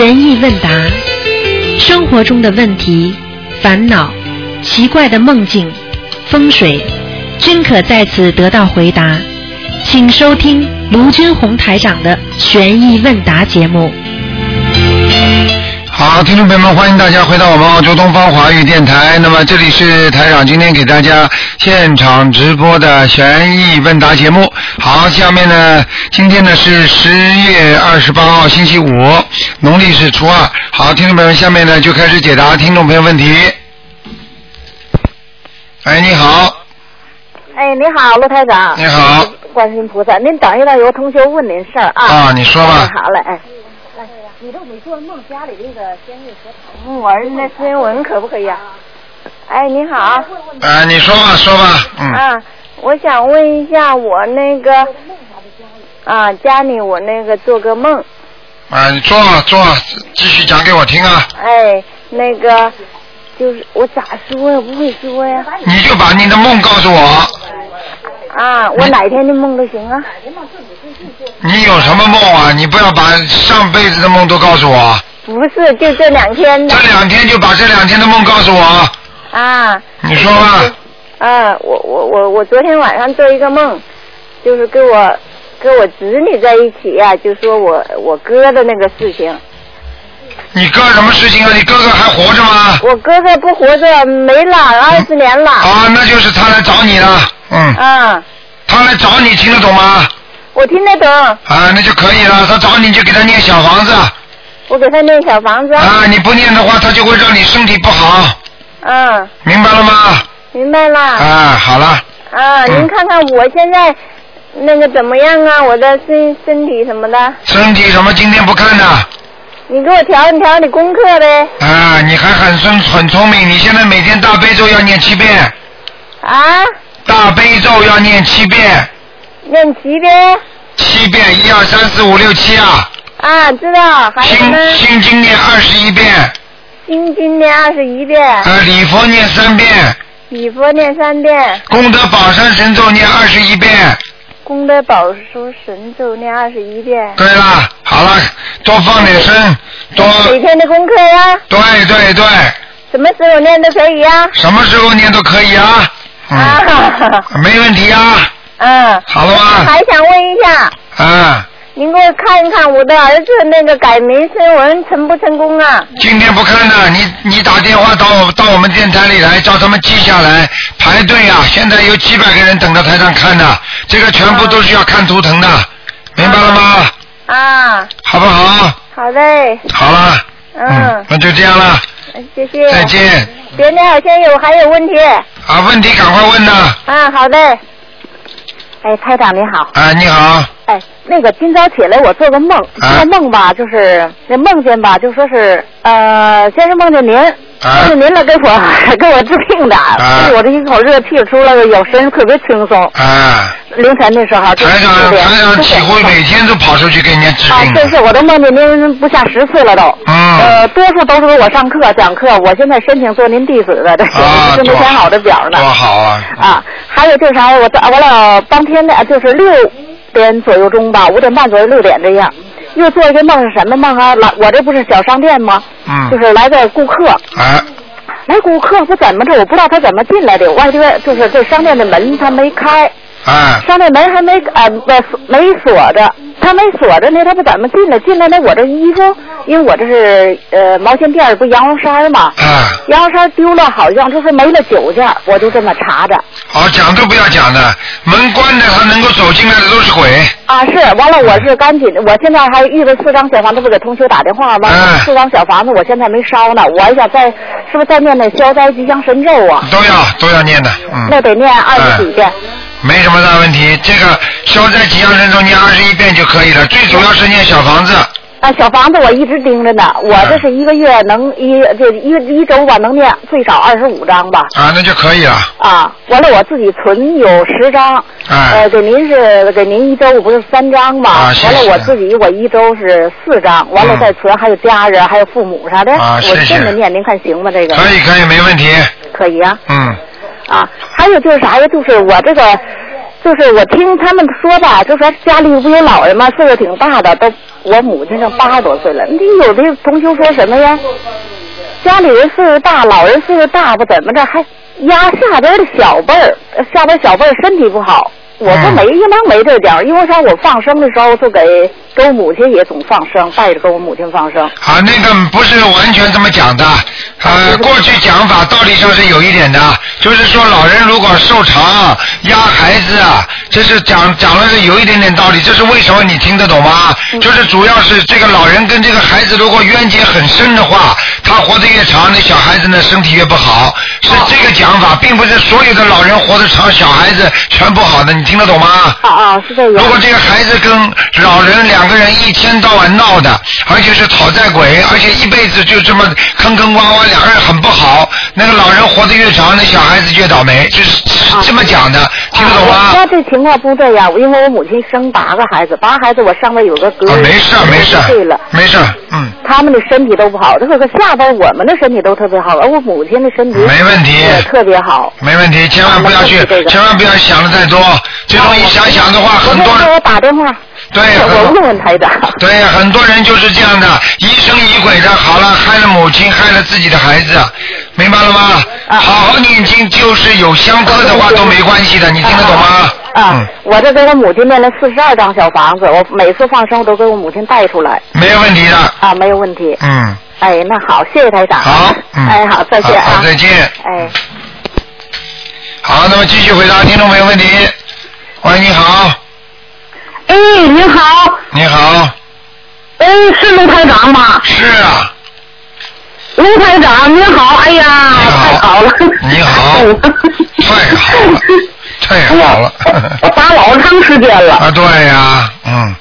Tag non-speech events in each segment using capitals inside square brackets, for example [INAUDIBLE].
悬疑问答，生活中的问题、烦恼、奇怪的梦境、风水，均可在此得到回答。请收听卢军红台长的悬疑问答节目。好，听众朋友们，欢迎大家回到我们澳洲东方华语电台。那么这里是台长今天给大家现场直播的悬疑问答节目。好，下面呢，今天呢是十月二十八号星期五，农历是初二。好，听众朋友们，下面呢就开始解答听众朋友问题。哎，你好，哎，你好，陆台长。你好。观世音菩萨，您等一等，有个同学问您事儿啊。啊，你说吧哎。好嘞，哎。你这没做梦家里那个仙玉佛堂，我儿子那孙文可不可以啊？哎，你好。啊，你说吧，说吧，嗯。啊，我想问一下，我那个啊，家里我那个做个梦，啊，你做做，继续讲给我听啊。哎，那个就是我咋说呀？不会说呀。你就把你的梦告诉我，啊，我哪天的梦都行啊。你有什么梦啊？你不要把上辈子的梦都告诉我，不是，就这两天的这两天就把这两天的梦告诉我。啊。你说吧。啊，我我我我昨天晚上做一个梦，就是给我跟我侄女在一起呀、就说我我哥的那个事情。你哥什么事情啊？你哥哥还活着吗？我哥哥不活着，没了，二十年了。啊，那就是他来找你了，嗯，啊，他来找你，听得懂吗？我听得懂，啊，那就可以了。他找你就给他念小房子，我给他念小房子。啊，你不念的话，他就会让你身体不好，嗯，明白了吗？明白了。啊，好了，啊，嗯您看看我现在那个怎么样啊？我的身身体什么的，身体什么？今天不看的，你给我调一调你功课呗。啊，你还很聪很聪明，你现在每天大悲咒要念七遍，啊，大悲咒要念七遍，念七遍。七遍，一二三四五六七啊，啊，知道。还有呢，心心经念二十一遍，心经念二十一遍，啊，礼佛念三遍，礼佛念三遍，功德宝山神咒念二十一遍。功德宝书神咒念二十一遍。对了，好了，多放点声，多，每天的功课呀，对对对，什么时候念都可以呀。什么时候念都可以啊，嗯，啊，没问题啊，嗯。好了吗？还想问一下，啊，您给我看一看我的儿子那个改名声纹成不成功啊？今天不看了，你你打电话到我到我们电台里来，叫他们记下来排队啊！现在有几百个人等着台上看的，这个全部都是要看图腾的，明白了吗？啊，好不好？好嘞，好了，嗯，那就这样了，谢谢。再见。别的好像有还有问题。啊，问题赶快问呐！啊，好的。哎，台长你好。哎，你好，哎，那个今早起来我做个梦，啊做梦吧，就是那梦见吧，就说是呃，先是梦见您，啊梦见您了给我 [LAUGHS] 给我治病的，啊我这一口热气出来了，有神特别轻松。啊，凌晨的时候，就台长是台长就是体会每天都跑出去给人家治啊，病这是我都梦见您不下十次了都。嗯呃，多数都是给我上课讲课，我现在申请做您弟子的，这啊，是没填好的表呢。多好啊！啊，还有就是啥，我到完了当天的就是六点左右钟吧，五点半左右六点这样，又做一个梦是什么梦啊？来，我这不是小商店吗？嗯就是来个顾客，啊来顾客不怎么着，我不知道他怎么进来的，我外边就是这商店的门他没开，啊上那门还没呃不没锁着，他没锁着呢，他不怎么进来？进来那，我这衣服，因为我这是呃毛线店儿不羊绒衫嘛，啊！羊绒衫丢了，好像就是没了九件，我就这么查着。好，讲都不要讲的，门关着他能够走进来的都是鬼。啊，是，完了，我是赶紧，我现在还预备四张小房子，不给同学打电话吗？嗯四张小房子我现在没烧呢，我还想再是不是再念那消灾吉祥神咒啊？都要都要念的，嗯，那得念二十几遍。没什么大问题。这个消灾吉祥神咒念二十一遍就可以了，最主要是念小房子。啊，小房子我一直盯着呢，我这是一个月能一就一一周吧能念最少二十五张吧。啊，那就可以了。啊，完了我自己存有十张，哎呃，给您是给您一周不是三张吗？啊谢谢完了我自己我一周是四张，完了嗯再存还有家人还有父母啥的，啊谢谢我这么念您看行吗？这个可以可以，没问题。可以啊嗯，啊，还有就是啥呀？就是我这个就是我听他们说吧，就说家里不有老人吗？岁数挺大的，都我母亲上八十多岁了。你有的同学说什么呀？家里人岁数大，老人岁数大不怎么着，还压下边的小辈儿，下边小辈儿身体不好。我说没，应当没这点儿，因为啥？我放生的时候就给给我母亲也总放生，带着给我母亲放生。啊，那个不是完全这么讲的，呃，过去讲法道理上是有一点的，就是说老人如果受长压孩子啊，这是讲讲了是有一点点道理，这是为什么？你听得懂吗？就是主要是这个老人跟这个孩子如果冤结很深的话，他活得越长，那小孩子呢身体越不好，是这个讲法，并不是所有的老人活得长，小孩子全不好的，你听得懂吗？啊啊，是这样。如果这个孩子跟老人两个人一天到晚闹的，而且是讨债鬼，而且一辈子就这么坑坑洼洼，两个人很不好，那个老人活得越长，那小孩子越倒霉，就是是这么讲的，听得懂吗？我家这情况不这样，因为我母亲生八个孩子，八个孩子我上面有个哥，啊，没事没事60岁了，没事儿，嗯，他们的身体都不好，这个下边我们的身体都特别好，而我母亲的身体没问题特别好。没问题，千万不要去千万不要想的太多，这种一想想的话，很多人我给我打电话，对我问问问台长。对，很多人就是这样的，疑神疑鬼的，好了，害了母亲，害了自己的孩子，明白了吗？啊好好念经，就是有相克的话都没关系的，你听得懂吗？啊嗯，，我这给我母亲念了四十二张小房子，我每次放生都给我母亲带出来，没有问题的。啊，没有问题。嗯，哎，那好，谢谢台长。好，嗯，哎，好，再见啊。好，再见。哎。好，那么继续回答听众朋友问题。喂，你好，哎，你好，你好，哎，是卢台长吗？是啊，卢台长，你好，哎呀，好太好了，你好 [LAUGHS] 太好了，太好了。我打老长时间了，啊，对呀，嗯，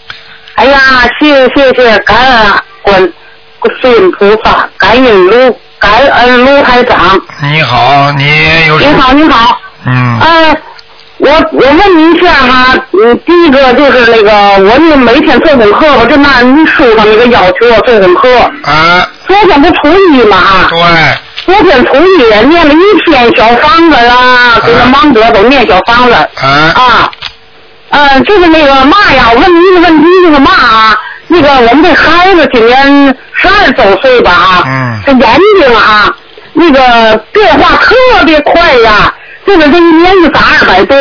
哎呀，谢谢谢，感恩观观世音菩萨，感恩卢感恩卢台长，你好，你有什么？您好，你好，嗯，呃，我我问您一下哈，嗯，第一个就是那个，我那每天做功课，我就按您书上那个要求我做功课，啊，昨天不初一嘛哈。对，昨天从医院念了一天小房子啦，这个忙得都念小房子啊，啊。嗯，就是那个嘛呀，我问你一个问题，就是嘛啊，那个我们这孩子今年十二周岁吧啊，嗯这眼睛啊，那个变化特别快呀，就是这一年就长二百度，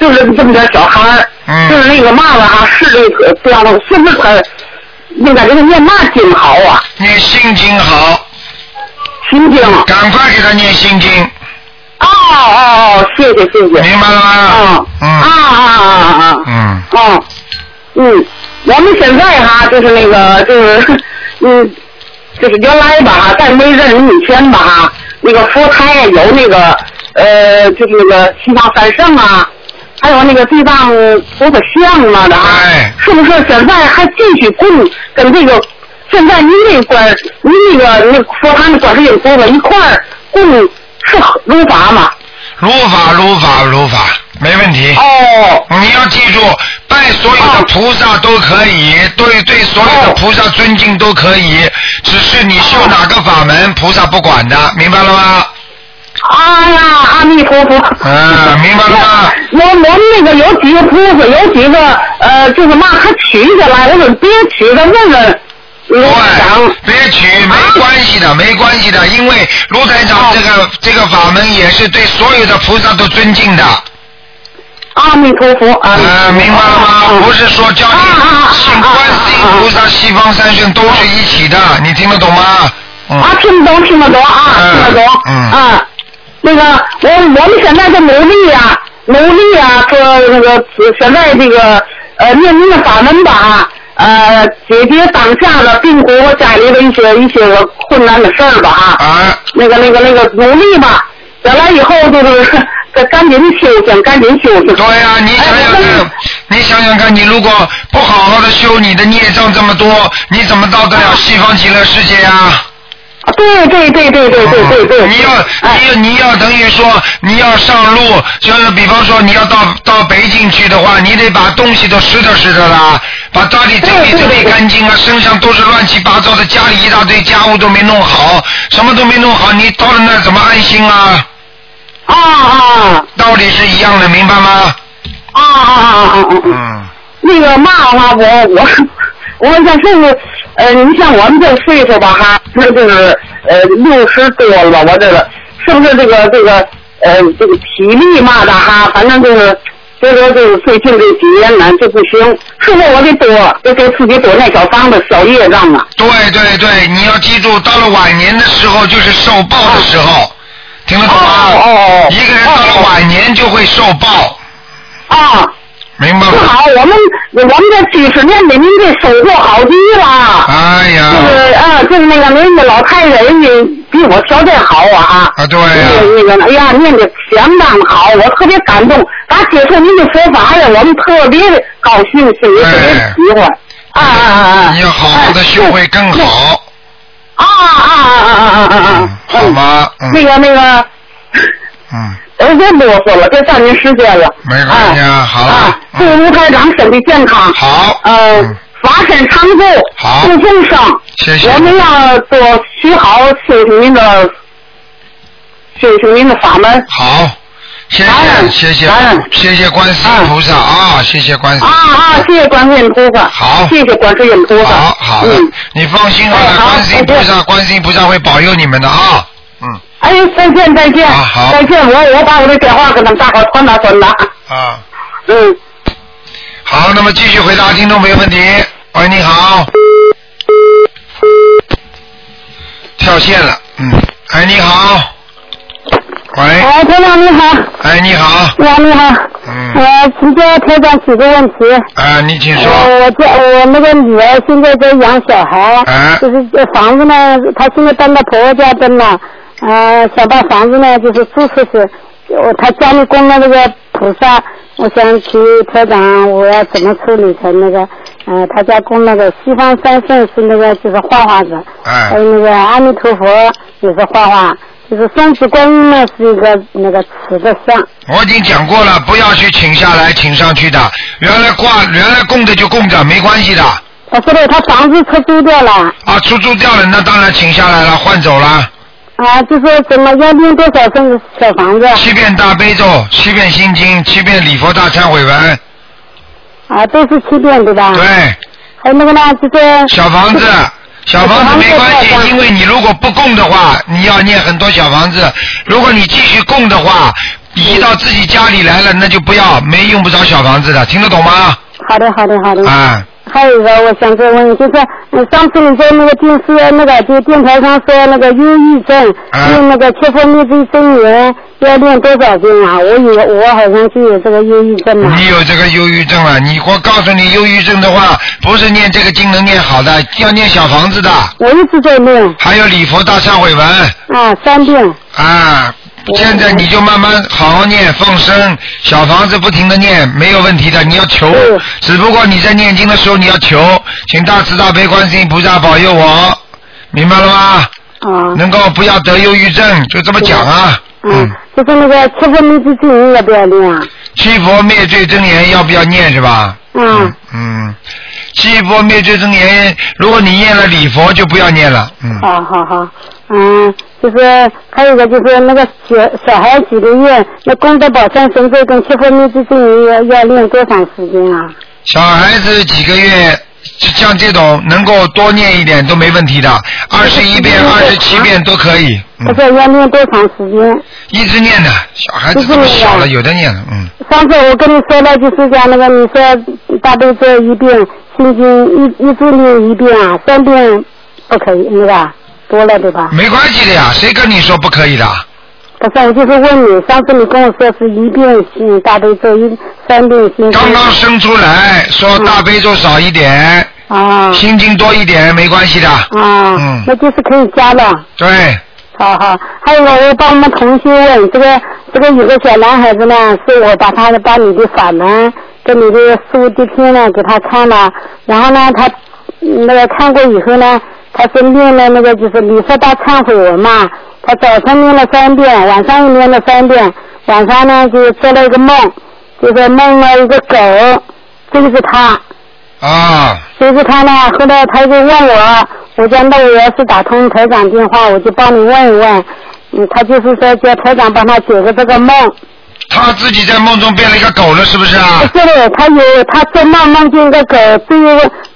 就是这么点小孩儿，嗯就是那个嘛了啊，视力可这样的，是不是他应该给他念嘛经好啊？念心经好，心经。赶快给他念心经，哦哦哦，谢谢谢谢。明白了吗？嗯嗯啊啊啊啊！嗯，哦，嗯，我们现在哈，就是那个，就是，[LAUGHS] 嗯，就是原来吧哈，在没认识以前吧哈，那个佛台有那个，呃，就是那个西方三圣啊，还有那个地藏菩萨像嘛的啊哎，是不是现在还继续供跟这个？现在您那观，您那个那个佛堂的观世音菩萨一块儿供是如法吗？如法如法如法，没问题。哦，你要记住，拜所有的菩萨都可以，对对所有的哦菩萨尊敬都可以，只是你修哪个法门，菩萨不管的，明白了吗？哎呀，阿弥陀佛。嗯明白了吗我我们那个有几个菩萨，有几个呃，就是嘛，他取下来，我说别取的，问问对。，别取，没关系的，没关系的，因为卢台长这个这个法门也是对所有的菩萨都尊敬的，阿弥陀佛，阿弥陀呃，明白了吗？不是说叫啊啊啊啊你信观世音菩萨、西方三圣都是一起的，你听得懂吗？嗯。啊，听得懂，听得懂啊，嗯听得懂。嗯啊，那个我我们现在在努力呀、努力呀、说那个现在这个呃念您的法门吧，呃解决当下的病苦和家里的一些一些个困难的事儿吧啊。啊，那个那个那个努力吧，将来以后就是 [LAUGHS] 赶赶紧修行，赶紧修行。对呀、你想想看，你想想看，你如果不好好的修，你的孽障这么多，你怎么到得了西方极乐世界呀、啊对对对对对对对对。你要哎你要你要等于说你要上路，就是比方说你要到到北京去的话，你得把东西都拾掇拾掇啦，把家里整理整理干净啊，身上都是乱七八糟的，家里一大堆家务都没弄好，什么都没弄好，你到了那怎么安心啊？啊啊道理是一样的，明白吗？啊啊啊啊啊！啊！嗯，那个嘛哈，我我我想是不是呃，你像我们这岁数吧哈，那就是呃六十多了吧，我这个是不是这个这个呃这个体力嘛的哈，反正就是。所以说，就是最近这几年呢就不行，是不是我得多，得给自己多那小房子小业障啊？对对对，你要记住，到了晚年的时候就是受报的时候，听得懂吗？哦哦哦一个人到了晚年就会受报，啊，明白吗？不好，我们我们这几十年给您这收获好极了。哎呀，就是啊，就是那个您的老太太，人家比我条件好啊啊对呀那个那个，哎呀，念的相当好，我特别感动。打接触您的佛法呀，我们特别的高兴，心里特别喜欢。啊啊啊啊！你要好好的修会更好，啊啊啊啊啊啊啊啊！好吗？嗯那个那个，嗯，呃，别啰嗦了，这占您时间了。没关系啊好了啊，祝吴台长身体健康。好呃嗯，法身常驻。好不丰盛。谢谢我们要多学好修行您的修行您的法门。好，谢谢谢谢谢谢观世音菩萨啊，谢谢观世啊音菩萨。啊！谢谢观世音菩萨。好谢谢观世音菩萨。好好的嗯，，你放心好了，观世音菩萨，观世音菩萨会保佑你们的啊。嗯哎，再见再见。啊好再见，我我把我的电话给他们大伙儿传达传达。啊，嗯。好，那么继续回答听众朋友问题。喂，你好。跳线了，嗯，哎，你好。喂，哎，台长你好，哎，你好，你好你好，嗯，我，请教台长几个问题。啊，你请呃，说。我这我那个女儿现在在养小孩，哎就是这房子呢，她现在搬到婆婆家登了，呃，想把房子呢就是租出去，我他家里供了那个菩萨，我想请台长，我要怎么处理成那个，呃，他家供那个西方三圣是那个就是画画的，哎还有那个阿弥陀佛也是画画，就是松子观音呢是一个那个瓷的像。我已经讲过了，不要去请下来，请上去的。原来挂，原来供着就供着，没关系的。他说的他房子出租掉了，啊，出租掉了，那当然请下来了，换走了。啊，就是怎么要念多少栋小房子？七遍大悲咒，七遍心经，七遍礼佛大忏悔文。啊，都是七遍对吧？。对，还有那个呢，就是小房子，小房子没关系，因为你如果不供的话，你要念很多小房子；如果你继续供的话，移到自己家里来了，那就不要，没用不着小房子的，听得懂吗？好的，好的，好的。啊，还有一个我想再问，就是嗯上次你在那个电视那个就电台上说那个忧郁症，啊用那个切佛密咒真言要念多少遍啊？我以为我好像就有这个忧郁症嘛。你有这个忧郁症了，你我告诉你，忧郁症的话，不是念这个经能念好的，要念小房子的，我一直在念还有礼佛大忏悔文啊，三遍。啊。现在你就慢慢好好念，放生小房子，不停的念，没有问题的。你要求嗯，只不过你在念经的时候你要求，请大慈大悲观世音菩萨保佑我，明白了吗？啊。能够不要得忧郁症，就这么讲啊。嗯，就是那个七佛灭罪真言要不要念啊？七佛灭罪真言要不要念是吧？嗯。嗯，七佛灭罪真言，如果你念了礼佛就不要念了。嗯。好好好，嗯，就是还有一个就是那个小小孩几个月，那功德宝山神咒跟七佛密咒真言要要练多长时间啊？小孩子几个月，像这种能够多念一点都没问题的，二十一遍、二十七遍都可以。不是要练多长时间？一直念的，小孩子这么小了，有的念了，嗯。上次我跟你说了，就是讲那个你说大悲咒一遍，心经一一直念一遍啊，三遍不可以那个多了对吧？没关系的呀，谁跟你说不可以的？不是，我就是问你，上次你跟我说是一遍心大悲咒一三遍心。刚刚生出来，说大悲咒少一点，啊心经多一点，没关系的。啊，嗯那就是可以加的。对，好好，还有我帮我们同学问，这个这个有个小男孩子呢，是我把他的把你的法门跟你的书碟片呢给他看了，然后呢他嗯那个看过以后呢，他是念了那个就是礼佛大忏悔文嘛，他早晨念了三遍，晚上又念了三遍，晚上呢就做了一个梦，就是梦了一个狗追着他，啊，追着他呢，后来他就问我，我讲那我要是打通台长电话，我就帮你问一问。嗯，他就是说叫台长帮他解个这个梦。他自己在梦中变了一个狗了，是不是啊？不是的，他有他做梦梦见一个狗追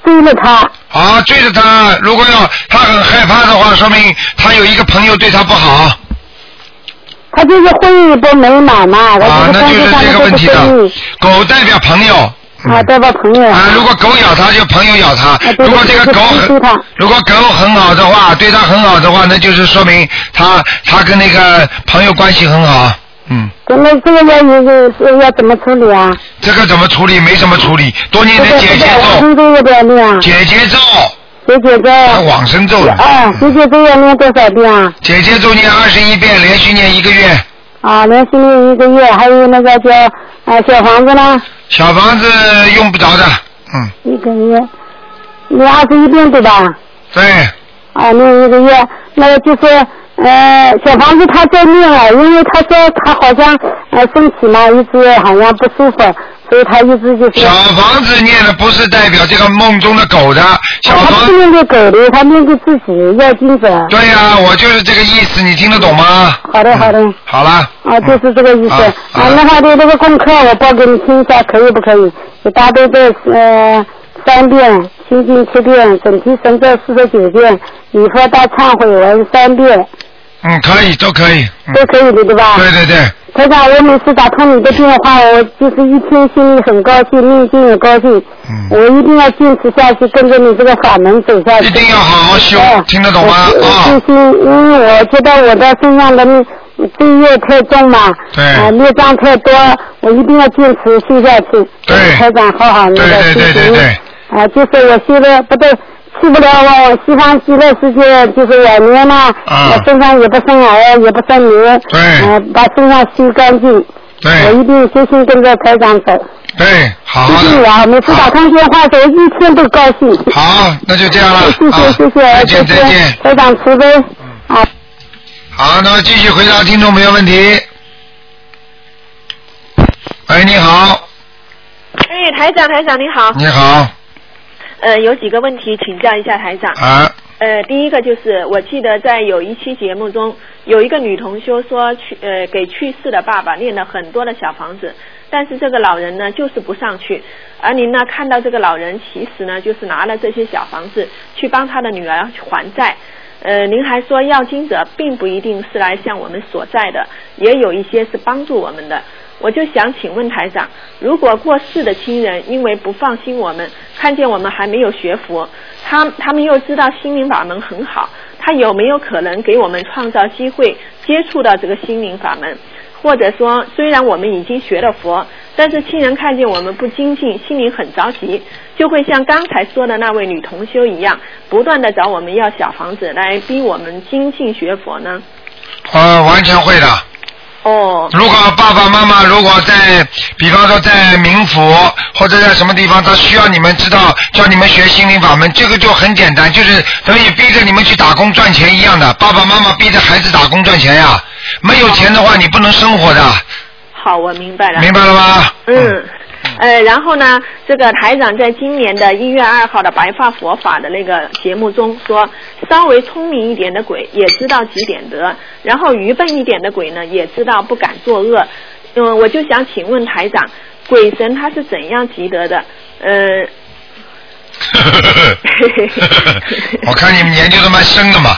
追了他，啊，追着他，如果要他很害怕的话，说明他有一个朋友对他不好他就是婚姻不美满嘛，啊，他那就是这个问题的。狗代表朋友。啊，代表朋友。啊，如果狗咬他，就朋友咬他。对如果这个狗很如果狗很好的话，对他很好的话，那就是说明他他跟那个朋友关系很好。嗯，那这个要要要要怎么处理啊？这个怎么处理？没什么处理，多念这个点姐姐要不要念？姐姐咒，姐姐咒。还往生咒呢。啊，姐姐咒要念多少遍啊？姐姐咒念二十一遍，连续念一个月。啊，连续念一个月，还有那个叫啊小房子呢，小房子用不着的，嗯，一个月念二十一遍对吧？对，啊，念一个月，那个就是呃小房子他在念了，因为他说他好像呃身体嘛一直好像不舒服，所以他一直就是。小房子念的不是代表这个梦中的狗的，小他房不念给狗的，他念给自己要精神。对呀、我就是这个意思，你听得懂吗？好的，好的。好了，啊，就是这个意思。啊啊，那他的这个功课我报给你听一下，可以不可以？给大悲咒呃三遍，心经七遍，准提神咒四十九遍，礼佛大忏悔文三遍，嗯，可以，都可以，嗯，都可以的，对吧？对对对，台长，我每次打通你的电话，我就是一天心里很高兴，内心也高兴。嗯我一定要坚持下去，跟着你这个法门走下去。一定要好好修哎，听得懂吗？我啊信，心，因为我觉得我的身上的罪业太重嘛，对啊，孽障太多，我一定要坚持修下去。对台长好好那对对个修行对对对，啊，就是我修的不对，去不了我西方极乐世界，就是晚年嘛，啊我身上也不生癌，也不生瘤，对呃，把身上修干净。对我一定修心跟着台长走，对，好好的，谢谢啊每次打通电话的时候一天都高兴。好，那就这样了，谢谢啊谢谢，再见再见。台长慈悲啊。好，那么继续回答听众朋友问题。喂，你好，哎，台长，台长你好。你好，呃，有几个问题请教一下台长。啊，呃，第一个就是，我记得在有一期节目中，有一个女同修说去呃给去世的爸爸念了很多的小房子，但是这个老人呢就是不上去，而您呢看到这个老人其实呢就是拿了这些小房子去帮他的女儿还债。呃，您还说要经者并不一定是来向我们索债的，也有一些是帮助我们的。我就想请问台长，如果过世的亲人因为不放心我们，看见我们还没有学佛，他他们又知道心灵法门很好，他有没有可能给我们创造机会接触到这个心灵法门？或者说，虽然我们已经学了佛，但是亲人看见我们不精进，心里很着急，就会像刚才说的那位女同修一样，不断的找我们要小房子来逼我们精进学佛呢？呃，完全会的。哦，如果爸爸妈妈如果在，比方说在冥府或者在什么地方，他需要你们知道，叫你们学心灵法门，这个就很简单，就是等于逼着你们去打工赚钱一样的。爸爸妈妈逼着孩子打工赚钱呀，没有钱的话你不能生活的，好，我明白了。明白了吗？嗯，呃，然后呢，这个台长在今年的一月二号的白发佛法的那个节目中说，稍微聪明一点的鬼也知道积点德，然后愚笨一点的鬼呢也知道不敢作恶。嗯，我就想请问台长，鬼神他是怎样积德的？呃，[LAUGHS] 我看你们研究的蛮深的嘛。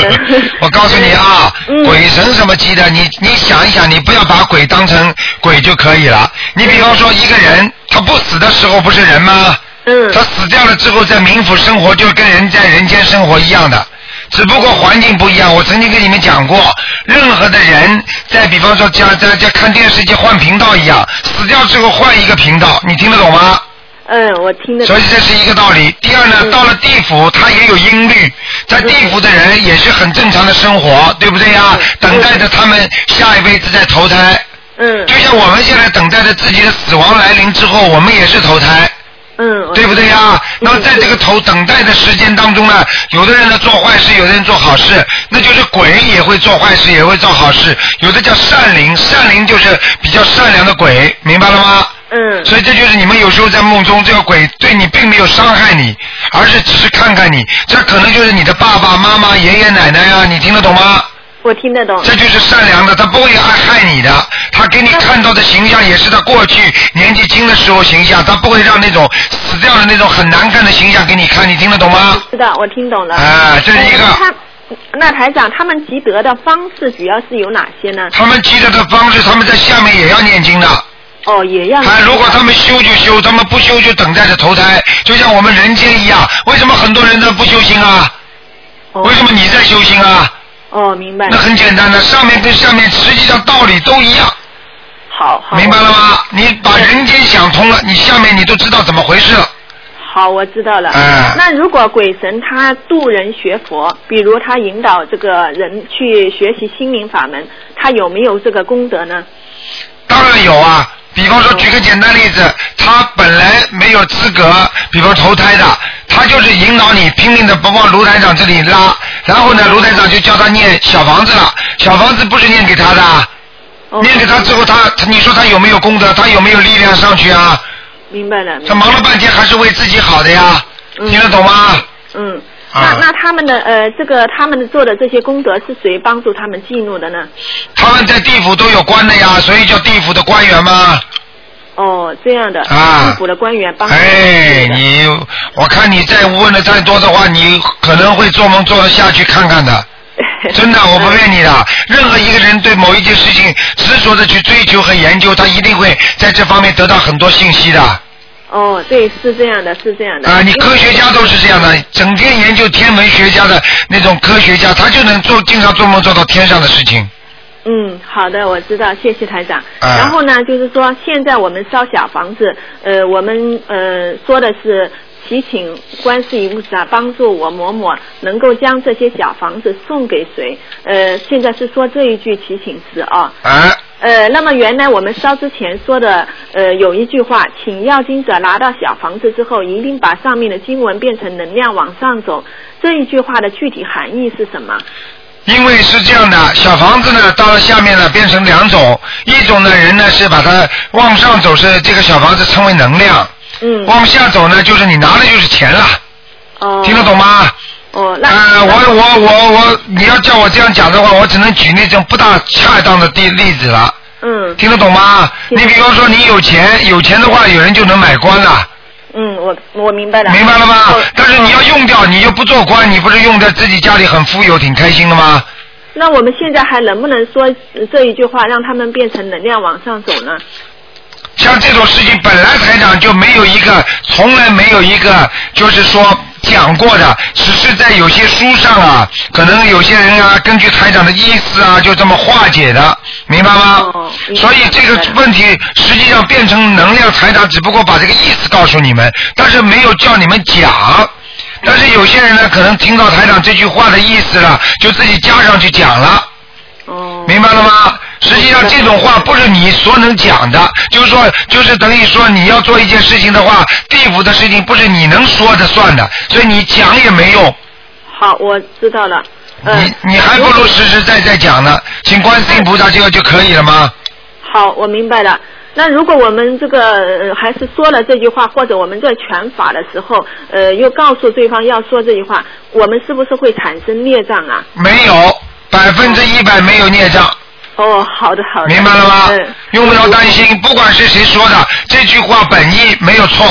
[LAUGHS] 我告诉你啊，嗯鬼神什么鸡的，你你想一想，你不要把鬼当成鬼就可以了。你比方说一个人，他不死的时候不是人吗？嗯他死掉了之后，在冥府生活，就跟人在人间生活一样的。只不过环境不一样，我曾经跟你们讲过，任何的人在比方说家在在看电视机换频道一样，死掉之后换一个频道，你听得懂吗？嗯，我听得所以。这是一个道理。第二呢，到了地府，他也有音律，在地府的人也是很正常的生活，对不对呀？等待着他们下一辈子再投胎，嗯就像我们现在等待着自己的死亡来临之后，我们也是投胎。嗯，对不对呀？那么在这个投等待的时间当中呢，有的人呢做坏事，有的人做好事，那就是鬼也会做坏事，也会做好事。有的叫善灵，善灵就是比较善良的鬼，明白了吗？嗯所以这就是你们有时候在梦中，这个鬼对你并没有伤害你，而是只是看看你，这可能就是你的爸爸妈妈、爷爷奶奶啊，你听得懂吗？我听得懂。这就是善良的，他不会害害你的。他给你看到的形象也是他过去年纪轻的时候形象，他不会让那种死掉的那种很难看的形象给你看，你听得懂吗？是的，我听懂了。啊这是一个那台长，他们积德的方式主要是有哪些呢？他们积德的方式，他们在下面也要念经的。哦，也要。啊，如果他们修就修，他们不修就等待着投胎，就像我们人间一样。为什么很多人都不修心啊？为什么你在修心啊？哦，明白。那很简单的，上面跟下面实际上道理都一样。好好。明白了吗？你把人间想通了，你下面你都知道怎么回事了。好，我知道了。嗯那如果鬼神他渡人学佛，比如他引导这个人去学习心灵法门，他有没有这个功德呢？当然有啊。比方说，举个简单例子，他本来没有资格，比方投胎的，他就是引导你拼命的不往卢台长这里拉，然后呢，卢台长就叫他念小房子了，小房子不是念给他的，哦念给他之后，他他你说他有没有功德？他有没有力量上去啊？明白了。他忙了半天还是为自己好的呀，听得懂吗？嗯。啊那那他们的呃，这个他们做的这些功德是谁帮助他们记录的呢？他们在地府都有官的呀，所以叫地府的官员吗。哦，这样的。啊地府的官员帮助哎，你我看你再问的再多的话，你可能会做梦做得下去看看的。[LAUGHS] 真的，我不骗你的。任何一个人对某一件事情执着的去追求和研究，他一定会在这方面得到很多信息的。哦，对，是这样的，是这样的。啊，你科学家都是这样的，整天研究天文学家的那种科学家，他就能做经常做梦做到天上的事情。嗯，好的，我知道，谢谢台长。啊然后呢，就是说，现在我们烧小房子，呃，我们呃说的是祈请观世音菩萨帮助我某某能够将这些小房子送给谁？呃，现在是说这一句祈请词啊。啊。呃，那么原来我们烧之前说的，呃，有一句话，请要经者拿到小房子之后，一定把上面的经文变成能量往上走。这一句话的具体含义是什么？因为是这样的，小房子呢到了下面呢变成两种，一种呢人呢是把它往上走，是这个小房子称为能量，嗯，往下走呢就是你拿的就是钱了，哦，听得懂吗？哦，那、呃，我我我我，你要叫我这样讲的话，我只能举那种不大恰当的例例子了，嗯听得懂吗？你比方说你有钱，有钱的话，有人就能买官了。嗯，我我明白了。明白了吗哦？但是你要用掉，你又不做官，你不是用在自己家里很富有，挺开心的吗？那我们现在还能不能说呃这一句话，让他们变成能量往上走呢？像这种事情，本来台长就没有一个，从来没有一个，就是说讲过的，只是在有些书上啊，可能有些人啊，根据台长的意思啊，就这么化解的，明白吗？哦所以这个问题实际上变成能量，台长只不过把这个意思告诉你们，但是没有叫你们讲。但是有些人呢，可能听到台长这句话的意思了，就自己加上去讲了。哦。明白了吗？实际上这种话不是你所能讲的，就是说，就是等于说你要做一件事情的话，地府的事情不是你能说的算的，所以你讲也没用，好，我知道了。嗯、你你还不如实实在在讲呢，请观世音菩萨这个就可以了吗？好，我明白了。那如果我们这个、呃、还是说了这句话，或者我们在传法的时候，呃，又告诉对方要说这句话，我们是不是会产生孽障啊？没有，百分之一百没有孽障，哦，好的好的。明白了吗？嗯，用不着担心，不管是谁说的，这句话本意没有错。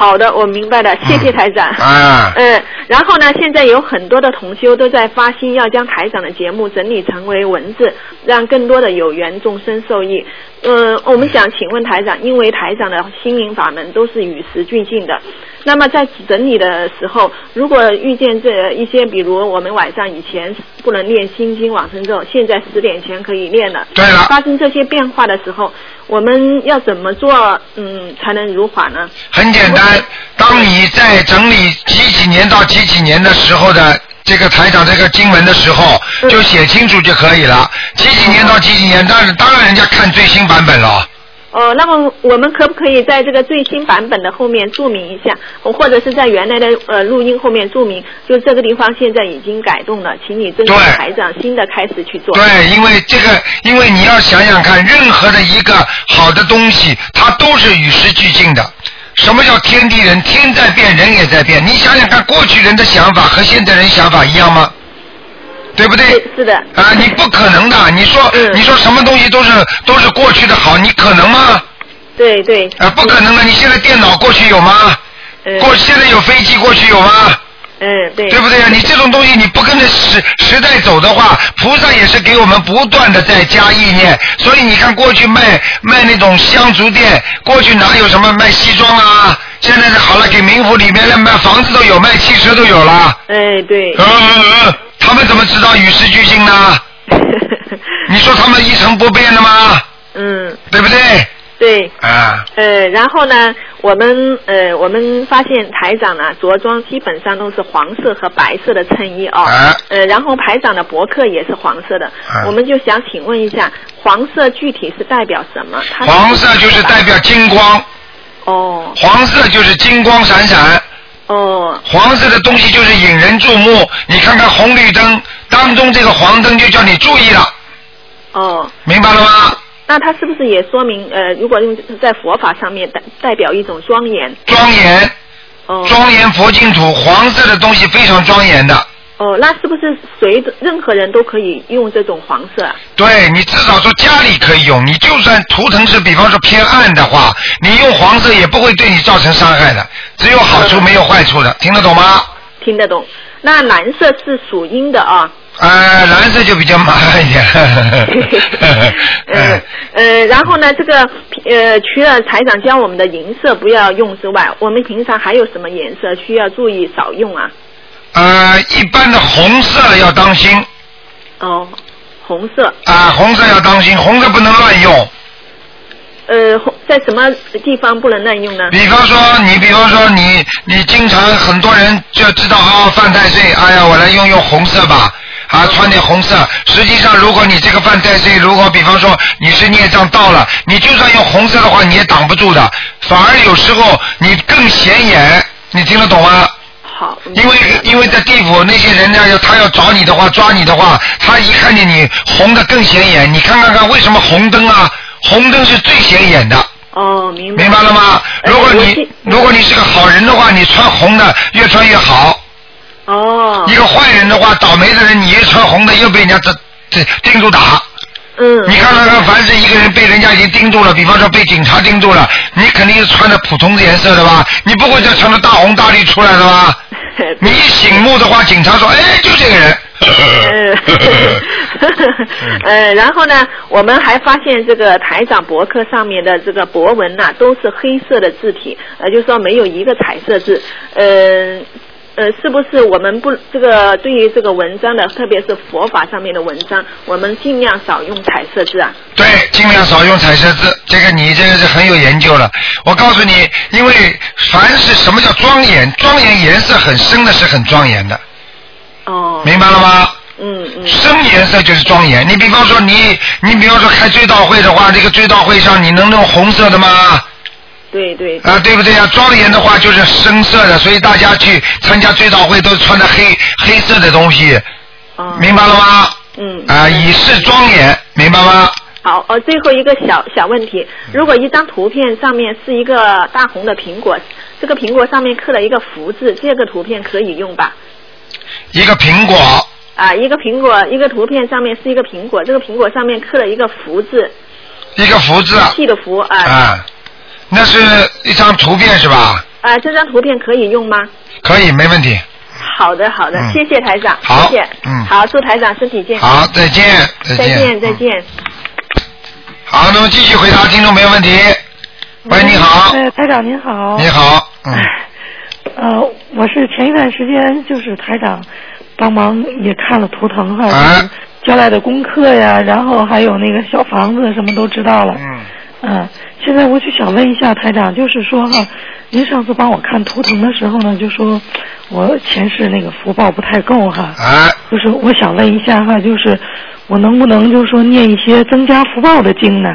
好的，我明白了，谢谢台长。啊嗯，然后呢，现在有很多的同修都在发心，要将台长的节目整理成为文字，让更多的有缘众生受益。嗯，我们想请问台长，因为台长的心灵法门都是与时俱进的，那么在整理的时候，如果遇见这一些，比如我们晚上以前不能念心经往生咒，现在十点前可以念了，对了发生这些变化的时候，我们要怎么做，嗯，才能如法呢？很简单，当你在整理几几年到几几年的时候的这个台长这个经文的时候，就写清楚就可以了。几几年到几几年，当然当然人家看最新版本了。哦，那么我们可不可以在这个最新版本的后面注明一下，或者是在原来的呃录音后面注明，就这个地方现在已经改动了，请你针对对台长新的开始去做。对，因为这个，因为你要想想看，任何的一个好的东西，它都是与时俱进的。什么叫天地人？天在变，人也在变。你想想看，过去人的想法和现在人想法一样吗？对不对？是的。啊，你不可能的。你说，嗯你说什么东西都是都是过去的好，你可能吗？对对。啊，不可能的。你现在电脑过去有吗？嗯过现在有飞机过去有吗？嗯，对。对不对啊？你这种东西你不跟着时时代走的话，菩萨也是给我们不断的在加意念。所以你看过去卖卖那种香烛店，过去哪有什么卖西装啊？现在好了，给冥府里面的卖房子都有，卖汽车都有了。哎，对。嗯嗯嗯，他们怎么知道与时俱进呢？[LAUGHS] 你说他们一成不变的吗？嗯，对不对？对。啊，呃，然后呢，我们呃，我们发现台长呢着装基本上都是黄色和白色的衬衣哦。啊呃，然后台长的博客也是黄色的，啊我们就想请问一下，黄色具体是代表什么？它黄色就是代表金光，哦黄色就是金光闪闪。哦黄色的东西就是引人注目，你看看红绿灯当中这个黄灯就叫你注意了，哦。明白了吗？那它是不是也说明呃，如果用在佛法上面代代表一种庄严？庄严，哦庄严佛净土，黄色的东西非常庄严的。哦，那是不是随着任何人都可以用这种黄色啊？对你至少说家里可以用，你就算图腾是比方说偏暗的话，你用黄色也不会对你造成伤害的，只有好处没有坏处的，听得懂吗？听得懂。那蓝色是属阴的啊。呃，蓝色就比较麻烦一点。[LAUGHS] [LAUGHS] 呃呃，然后呢，这个呃，除了台长教我们的银色不要用之外，我们平常还有什么颜色需要注意少用啊？呃，一般的红色要当心哦，红色。啊，红色要当心，红色不能乱用。呃，红在什么地方不能滥用呢？比方说，你比方说你你经常很多人就知道啊，犯太岁，哎呀，我来用用红色吧，啊，穿点红色。实际上，如果你这个犯太岁，如果比方说你是孽障到了，你就算用红色的话，你也挡不住的，反而有时候你更显眼，你听得懂吗？好。因为因为在地府那些人呢，要他要找你的话，抓你的话，他一看见你红的更显眼。你看看看，为什么红灯啊？红灯是最显眼的。哦，明白。明白了吗？呃如果你如果你是个好人的话，你穿红的越穿越好。哦。一个坏人的话，倒霉的人，你一穿红的又被人家这这盯住打。嗯。你看看看，凡是一个人被人家已经盯住了，比方说被警察盯住了，你肯定是穿的普通的颜色的吧？你不会再穿的大红大绿出来的吧？[LAUGHS] 你一醒目的话，警察说：“哎，就这个人。呃，[LAUGHS] 然后呢，我们还发现这个台长博客上面的这个博文呐、都是黑色的字体，呃，就是说没有一个彩色字，呃。呃，是不是我们不这个对于这个文章的，特别是佛法上面的文章，我们尽量少用彩色字啊？对，尽量少用彩色字，这个你这个是很有研究了。我告诉你，因为凡是什么叫庄严，庄严颜色很深的是很庄严的。哦。明白了吗？嗯嗯。深颜色就是庄严。你比方说你，你比方说开追悼会的话，这个追悼会上你能用红色的吗？对对。啊，对不对啊？庄严的话就是深色的，所以大家去参加追悼会都穿的黑黑色的东西。哦。明白了吗？嗯。啊，以示庄严，明白吗？好，呃，最后一个小小问题，如果一张图片上面是一个大红的苹果，这个苹果上面刻了一个福字，这个图片可以用吧？一个苹果，啊，一个苹果，一个图片上面是一个苹果，这个苹果上面刻了一个福字，一个福字。气的福啊。啊，那是一张图片是吧？啊，这张图片可以用吗？可以，没问题。好的，好的，嗯谢谢台长，谢谢，嗯好，祝台长身体健康。好，再见，再见。再见，再见。好，那么继续回答听众朋友问题。喂，你好，哎，台长您好。你。好，嗯，呃，我是前一段时间就是台长帮忙也看了图腾哈，交代的功课呀，然后还有那个小房子什么都知道了。嗯。嗯，现在我就想问一下台长，就是说哈，您上次帮我看图腾的时候呢，就说我前世那个福报不太够哈。啊。就是我想问一下哈，就是我能不能就是说念一些增加福报的经呢？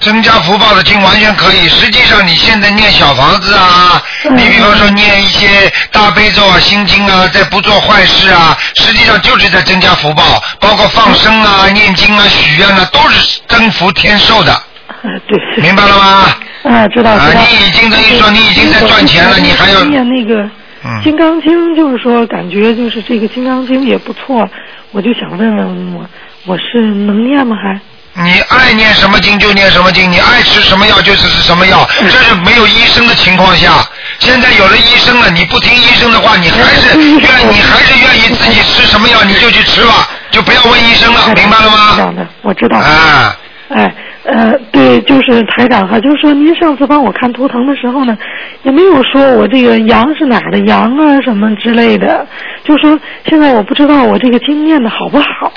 增加福报的经完全可以。实际上，你现在念小房子啊，嗯你比方说念一些大悲咒啊、心经啊，在不做坏事啊，实际上就是在增加福报，包括放生啊、念经啊、许愿啊，都是增福添寿的。呃，对。明白了吗？啊，知道啊知道。你已经等于说你已经在赚钱了你还要念那个嗯金刚经就是说感觉就是这个金刚经也不错，我就想问问我我是能念吗还？你爱念什么经就念什么经，你爱吃什么药就是吃什么药，嗯这是没有医生的情况下。现在有了医生了，你不听医生的话，你还是嗯愿你还是愿意自己吃什么药你就去吃吧，就不要问医生了，明白了知道吗？的，我知道。啊，哎，呃，对，就是台长哈，就是说您上次帮我看图腾的时候呢，也没有说我这个羊是哪的羊啊什么之类的，就说现在我不知道我这个经验的好不好。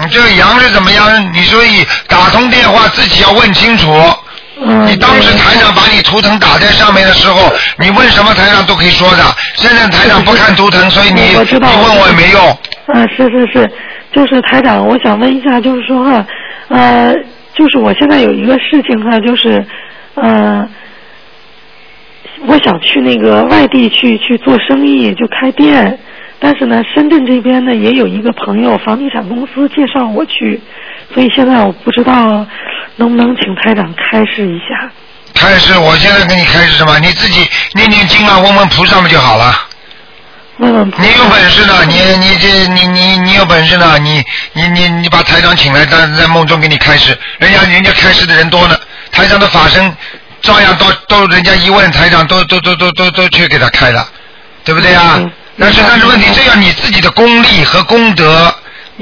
你这个羊是怎么样？你所以打通电话自己要问清楚。嗯，你当时台长把你图腾打在上面的时候，你问什么台长都可以说的。现在台长不看图腾，所以你我知道你问我也没用。嗯，是是是，就是台长，我想问一下，就是说哈，呃，就是我现在有一个事情哈，就是，呃，我想去那个外地去去做生意，就开店，但是呢，深圳这边呢也有一个朋友，房地产公司介绍我去，所以现在我不知道能不能请台长开示一下。开示，我现在给你开示什么？你自己念念经啊，问问菩萨不就好了？你有本事呢，你你这你你你有本事呢，你你你你把台长请来，在在梦中给你开示，人家人家开示的人多呢，台长的法身照样都都人家一问台长都都都都都都去给他开了，对不对啊？嗯但是但是问题，这要你自己的功力和功德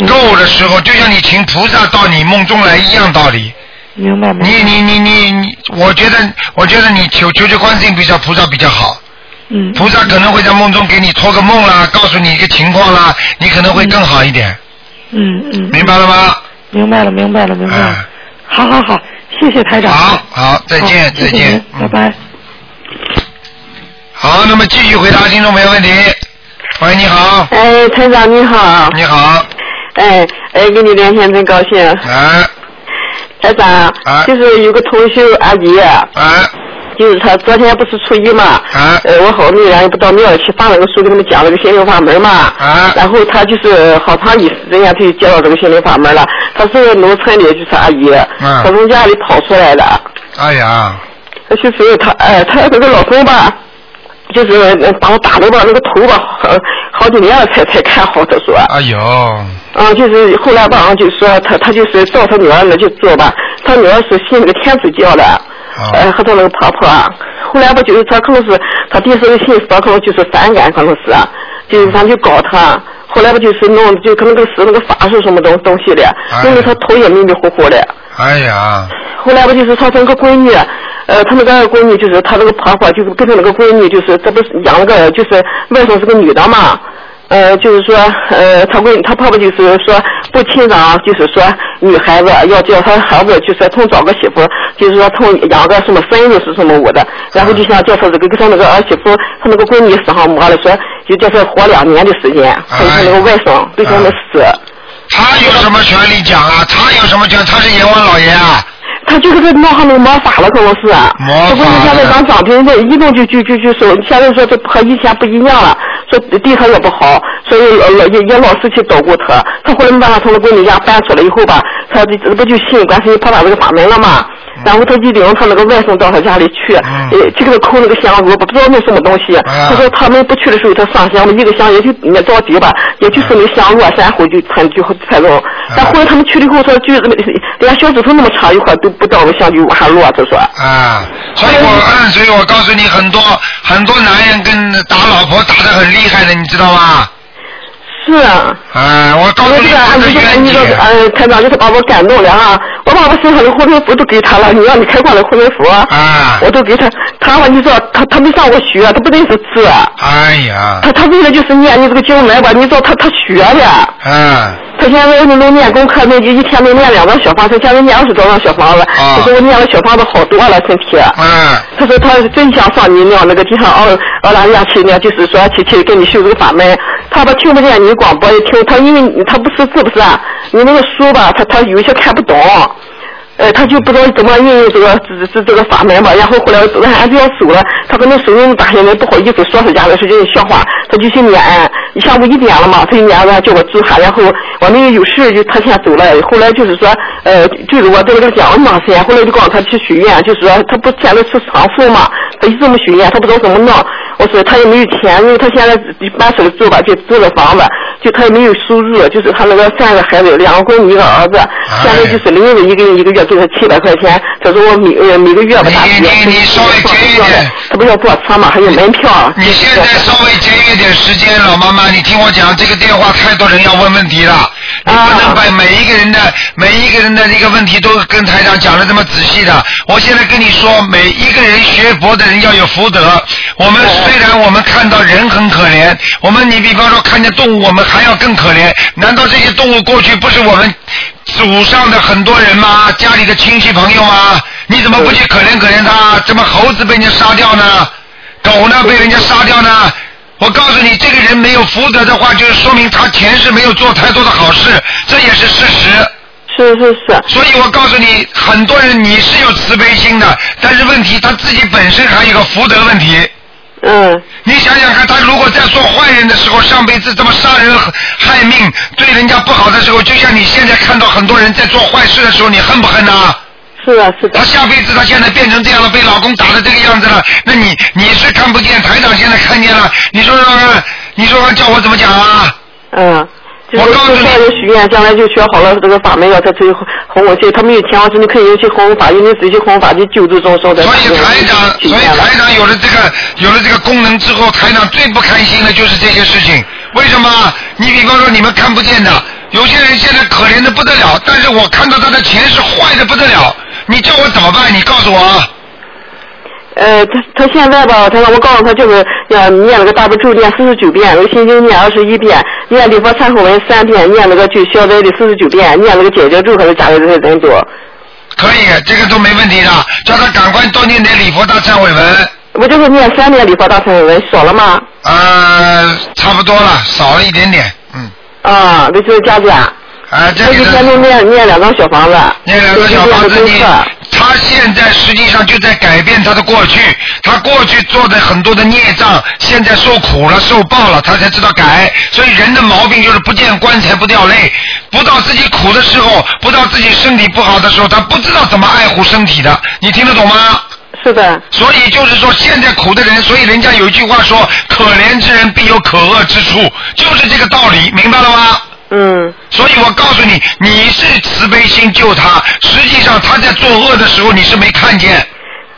够的时候，就像你请菩萨到你梦中来一样道理。明白吗？你你你你你，我觉得我觉得你求求求观世音菩萨菩萨比较好。嗯，菩萨可能会在梦中给你托个梦啦，告诉你一个情况啦，你可能会更好一点，嗯嗯，明白了吗？明白了，明白了，明白了。哎好好好，谢谢台长。好好，再见再见拜拜。好，那么继续回答听众朋友问题。喂，你好，哎，台长你好，你好，哎哎，跟你连线真高兴。哎台长，哎就是有个同学阿姨，哎就是他昨天不是初一嘛，啊。呃，我好女人不到庙里去发了个书，给他们讲了个心灵法门嘛，啊。然后他就是好长一时间他就接到这个心灵法门了，他是农村里，就是阿姨，嗯他从家里跑出来的，哎呀，就是他哎，他那个老公吧。就是呃把我打的吧，那个头吧，好好几年了才才看好。他说，哎呦，嗯，就是后来吧，就说他他就是照他女儿那去做吧，他女儿是信那个天主教的，哦呃，和他那个婆婆，后来吧就是他可能是他第一次信佛，可能就是反感，可能是，就是反正就搞他，后来吧就是弄就可能个是那个法术什么东东西的，弄得他头也迷迷糊糊的，哎呀，后来吧就是他那个闺女，呃，他那个闺女就是他那个婆婆，就是跟他那个闺女就是这不是养了个就是外甥是个女的嘛。呃，就是说，呃，他闺他婆婆就是说不亲长，就是说女孩子要叫他孩子，就是从找个媳妇，就是说从养个什么孙子是什么我的，然后就想叫他这个给他那个儿媳妇，他那个闺女死上摸了，说就叫他活两年的时间，还有他那个外甥对他们死。他有什么权利讲啊？他有什么权？他是阎王老爷啊！他就给他弄上那个魔法了，可能是。魔法这不是现在当长兵的，一动就就就就说，现在说这和以前不一样了，说对他也不好，所以老也也老是去捣鼓他。他后来没办法从那闺女家搬出来以后吧，他这这不就信观世音菩萨这个法门了嘛？然后他就领他那个外甥到他家里去，嗯呃，去给他抠那个香炉，不知道弄什么东西。啊他说他们不去的时候，他上香嘛，一个香也就那着急吧，也就是那个香落山后就才就才弄。但后来他们去了以后，说就连小指头那么长一块都不到那香就往下落，他说。啊，所以我嗯，所以我告诉你，很多很多男人跟打老婆打得很厉害的，你知道吗？是啊。啊，我告诉你这个案子，这个冤你说，结。呃，台长就是把我感动了啊！我把我身上的护身符都给他了，你让你开挂的护身符，啊我都给他。他吧，你说他他没上过学，他不认识字，哎呀，他他为了就是念你这个经文吧，你知道他他学的。啊，他现在那能念功课，那就一天能念两张小房子，现在念二十多张小房子。啊他说我念了小房子好多了，身体。嗯，他说他真想上你那那个地方澳澳大利亚去呢，就是说去去跟你修这个法门。他吧听不见你广播，也听他因为他不识字不是啊，你那个书吧，他他有些看不懂。呃，他就不知道怎么运用这个这这这个法门吧，然后后来俺就要走了，他可能手用大现在不好意思说他家的事情笑话，他就去念，下午一点了嘛，他就念完叫我住下，然后我那个有事就他先走了，后来就是说，呃，就是我在那个讲了嘛时间，后来就告诉他去许愿，就是说他不现在是长寿嘛，他就这么许愿，他不知道怎么弄，我说他也没有钱，因为他现在办手住吧，就租的房子，就他也没有收入，就是他那个三个孩子，两个闺女一个儿子，现在就是领着一个人一个月给他七百块钱，他说我每呃每个月吧，他你你你稍微节约点，他不是要坐车嘛，还有门票。你现在稍微节约点时间，老妈妈，你听我讲，这个电话太多人要问问题了，你不能把每一个人的每一个人的一个问题都跟台长讲的这么仔细的。我现在跟你说，每一个人学佛的人要有福德。我们虽然我们看到人很可怜，我们你比方说看见动物，我们还要更可怜。难道这些动物过去不是我们祖上的很多人吗？家里的亲戚朋友吗？你怎么不去可怜可怜他？怎么猴子被人家杀掉呢？狗呢被人家杀掉呢？我告诉你，这个人没有福德的话，就是说明他前世没有做太多的好事，这也是事实。是是是。所以我告诉你，很多人你是有慈悲心的，但是问题他自己本身还有个福德问题。嗯。你想想看，他如果在做坏人的时候，上辈子这么杀人害命，对人家不好的时候，就像你现在看到很多人在做坏事的时候，你恨不恨呐、是的，是的。他下辈子他现在变成这样了，被老公打的这个样子了，那你你是看不见，台长现在看见了，你说说看，你说看叫我怎么讲啊？嗯。就是说人许愿，将来就学好了这个法门了，他去弘我去，他没有钱，我说你可以用去弘法，用你自己弘法去救助众生的。所以台长，所以台长有了这个有了这个功能之后，台长最不开心的就是这些事情。为什么？你比方说你们看不见的，有些人现在可怜的不得了，但是我看到他的钱是坏的不得了，你叫我怎么办？你告诉我啊。呃，他他现在吧，他让我告诉他就是要念那个大悲咒念四十九遍，那个心经念二十一遍，念礼佛忏悔文三遍，念那个就消灾的四十九遍，念那个解结咒还是加的这些人多。可以，这个都没问题的，叫他赶快多念点礼佛大忏悔文。我就是念三遍礼佛大忏悔文，少了吗？呃，差不多了，少了一点点，嗯。啊，那就是加加。啊，这个。一天都念念两张小房子。念两张小房子，你他现在实际上就在改变他的过去，他过去做的很多的孽障，现在受苦了、受报了，他才知道改。所以人的毛病就是不见棺材不掉泪，不到自己苦的时候，不到自己身体不好的时候，他不知道怎么爱护身体的。你听得懂吗？是的。所以就是说，现在苦的人，所以人家有一句话说：“可怜之人必有可恶之处”，就是这个道理，明白了吗？嗯。所以我告诉你，你是慈悲心救他，实际上他在作恶的时候你是没看见。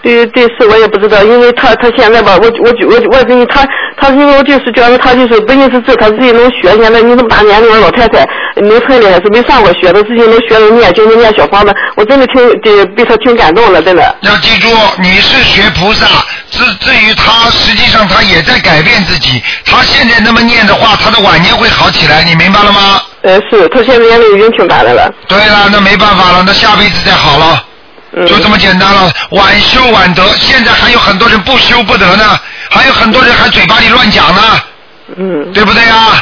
对对是，我也不知道，因为他他现在吧，我我我我跟你他他因为我就是觉得他就是不仅是这，他自己能学。现在你这么大年龄的老太太，农村里还是没上过学的，自己能学能念就能念小房子，我真的挺对被他挺感动了，真的。要记住，你是学菩萨，至至于他，实际上他也在改变自己。他现在那么念的话，他的晚年会好起来，你明白了吗？呃，是他现在年龄已经挺大的了。对了，那没办法了，那下辈子再好了。就这么简单了，晚修晚得。现在还有很多人不修不得呢，还有很多人还嘴巴里乱讲呢，嗯，对不对啊？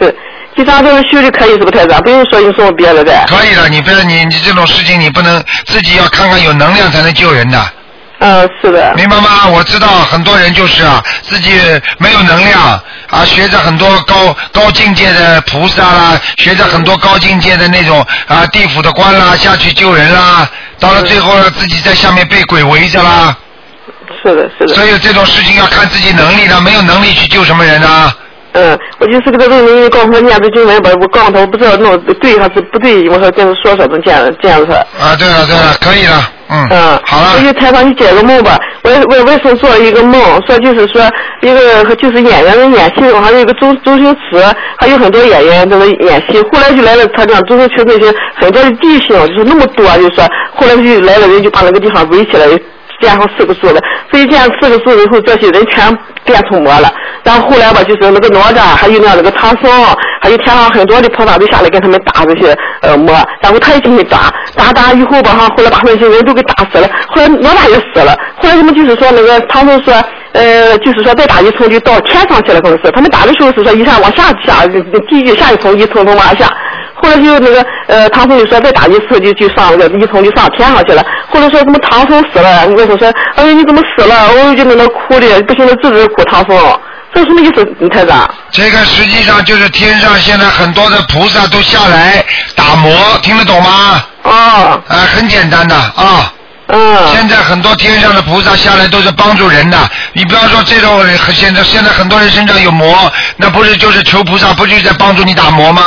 是，其他都是修就可以，是不太长，不用说有什么别的的。可以的，你不要你你这种事情你不能自己要看看有能量才能救人的。嗯，是的。明白吗？我知道很多人就是啊，自己没有能量啊，学着很多高高境界的菩萨啦，学着很多高境界的那种啊地府的官啦，下去救人啦，到了最后呢，自己在下面被鬼围着啦。是的，是的。所以这种事情要看自己能力的，没有能力去救什么人啊？嗯，我就是给他问你告诉他念这经文吧，我告诉他我不知道弄对还是不对，我说跟他说说能这样这样子。啊，对了对了，可以了，嗯。嗯，好了。我就采访你解个梦吧，我我我是做了一个梦，说就是说一个就是演员的演戏，还有一个周周星驰，还有很多演员在那演戏，后来就来了他讲周星驰那些很多的弟兄，就是那么多，就说后来就来了人就把那个地方围起来。建上四个柱子，这一建四个树以后，这些人全变成魔了。然后后来吧，就是那个哪吒，还有那那个唐僧，还有天上很多的菩萨都下来跟他们打这些呃魔。然后他也进去打，打打以后吧哈，后来把那些人都给打死了。后来哪吒也死了。后来他们就是说那个唐僧说，呃，就是说再打一层就到天上去了，可能是他们打的时候是说一下往下下，地狱下一层一层层往下。后来就那个呃，唐僧就说再打一次就就上那个一通就上天上去了。后来说什么唐僧死了，我说说，哎你怎么死了？我就在那哭的不行了，直直哭唐僧。这什么意思，你台长？这个实际上就是天上现在很多的菩萨都下来打磨，听得懂吗？哦。啊，很简单的啊。嗯。现在很多天上的菩萨下来都是帮助人的。你比方说这种人，现在现在很多人身上有魔，那不是就是求菩萨，不就是在帮助你打磨吗？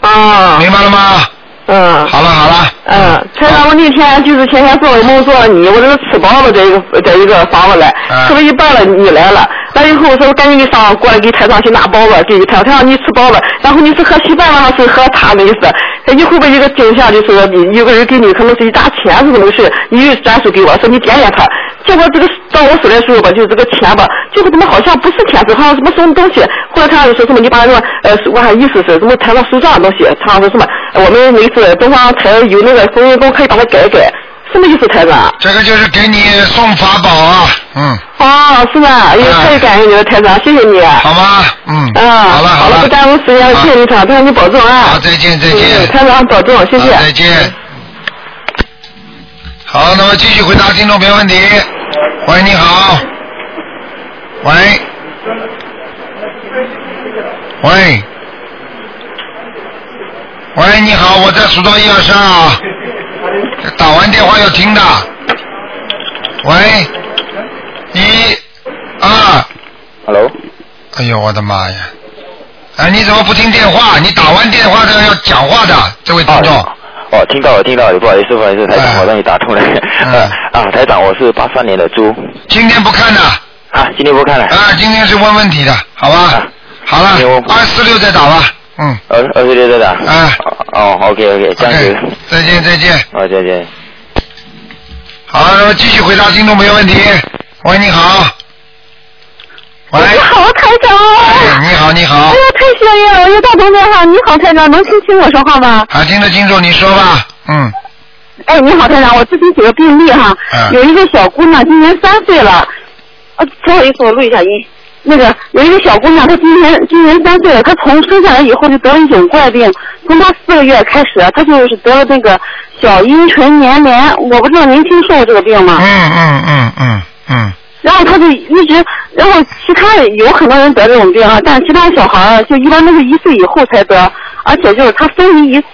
啊。明白了吗？嗯。好了好了。嗯，台长，我那天就是前天做噩梦做你，我这个吃饱了在一个在一个房子来，嗯吃了一半了你来了，完以后我说我赶紧给上过来给台长去拿包子，给台长台长你吃饱了，然后你是喝稀饭了还是喝茶的意思？你会不会一个惊吓就是说你有个人给你可能是一沓钱是怎么回事？你又转手给我说你点点他，结果这个到我手来的时候吧，就是这个钱吧，结果怎么好像不是钱，是好像什么什么东西。后来台长就说什么你把那个呃，我还意思是什么台上手账的东西，台上说什么呃我们每次东方台有那个风云功可以把它改改，什么意思台长？这个就是给你送法宝啊，嗯。哦，是吧？哎呦，太感谢你了，台长，谢谢你。好吗？嗯。啊，好了好了，不耽误时间了，谢谢你，台长，台长你保重啊。好，再见再见。嗯台长保重，谢谢。再见。好，那么继续回答听众朋友问题。喂，你好。喂。喂。喂，你好，我在数到一二三啊。打完电话要听的。喂。一、二。Hello，哎呦，我的妈呀！哎，你怎么不听电话？你打完电话都要讲话的，这位听众。哦，听到了，听到了，不好意思，不好意思，台长，我让你打通了。呃 [LAUGHS] 啊，台长，我是八三年的猪。今天不看了。啊，今天不看了。啊，今天是问问题的，好吧？好了，二四六再打吧。嗯。二二四六再打。啊。哦，OK OK，这样子。再见再见。好，再见。好，那么继续回答听众朋友问题。喂，你好。喂。你好，台长。哎，你好，你好哎。呀，太幸运了，我又打通电话。你好，台长，能听清我说话吗？啊听得清楚，你说吧。嗯。哎，你好，台长，我咨询几个病例哈。嗯有一个小姑娘，今年三岁了。啊，不好意思，我录一下音。那个有一个小姑娘，她今年今年三岁了，她从生下来以后就得了一种怪病，从她四个月开始，她就是得了那个小阴唇粘连，我不知道您听说过这个病吗？嗯嗯嗯嗯嗯。然后他就一直，然后其他有很多人得这种病啊，但是其他小孩儿就一般都是一岁以后才得，而且就是他分离一次，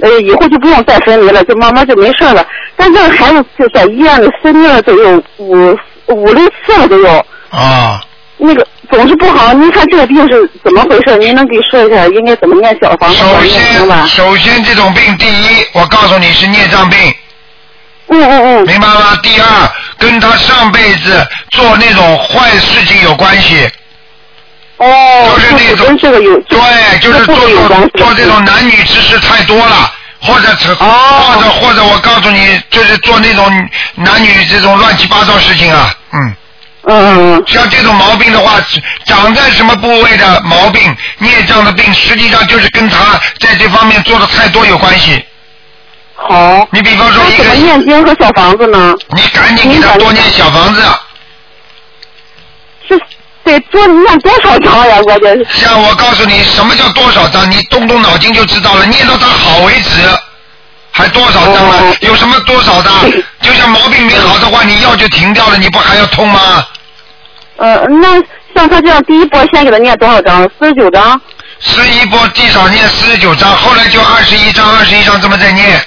呃，以后就不用再分离了，就慢慢就没事了。但这个孩子就在医院里分离了都有五五六次了都有，啊。那个总是不好。您看这个病是怎么回事？您能给说一下应该怎么念小房子首先，？首先这种病，第一，我告诉你是孽障病。嗯嗯嗯。明白吗？第二，跟他上辈子做那种坏事情有关系。哦，就是那种跟这个有对，就是做做做这种男女之事太多了，或者是、哦或者或者我告诉你，就是做那种男女这种乱七八糟事情啊，嗯。嗯嗯像这种毛病的话，长在什么部位的毛病、孽障的病，实际上就是跟他在这方面做的太多有关系。好。你比方说一个那怎么念经和小房子呢？你赶紧给他多念小房子。是得多念多少章呀？关键是。像我告诉你，什么叫多少章？你动动脑筋就知道了，念到他好为止。还多少章了？哦有什么多少的？就像毛病没好的话，你药就停掉了，你不还要痛吗？呃，那像他这样，第一波先给他念多少章？四十九章。十一波至少念四十九章，后来就二十一章，二十一章这么再念。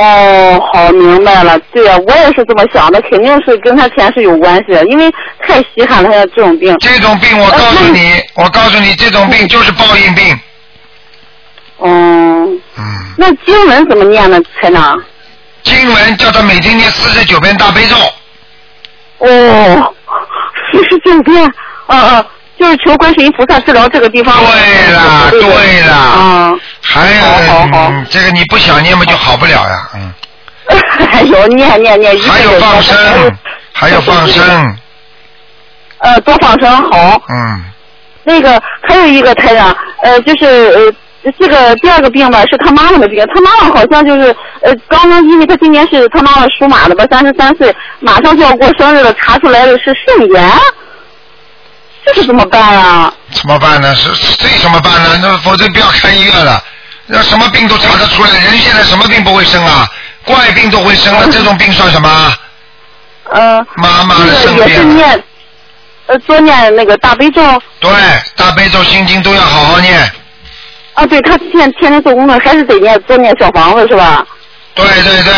哦，好，明白了。对呀、我也是这么想的，肯定是跟他前世有关系，因为太稀罕了，他这种病。这种病，我告诉呃你，我告诉你，这种病就是报应病。嗯。嗯。那经文怎么念呢，台长？经文叫他每天念四十九遍大悲咒。哦，四十九遍，嗯嗯，就是求观世音菩萨治疗这个地方。对了，对了。啊。还有，嗯这个你不想念嘛就好不了呀，嗯。[LAUGHS] 还有念念念，还有放生，还有放生，呃，多放生好。嗯。那个还有一个台长，呃，就是呃，这个第二个病吧，是他妈妈的病。他妈妈好像就是呃，刚刚因为他今年是他妈妈属马的吧，三十三岁，马上就要过生日了，查出来的是肾炎，这是怎么办啊？怎么办呢？是这怎么办呢？那否则不要开医院了。那什么病都查得出来，人现在什么病不会生啊？怪病都会生了，这种病算什么？嗯。妈妈的那个也是。念，呃，多念那个大悲咒。对，大悲咒、心经都要好好念。啊，对他现在天天做工作，还是得念多念小房子是吧？对对对。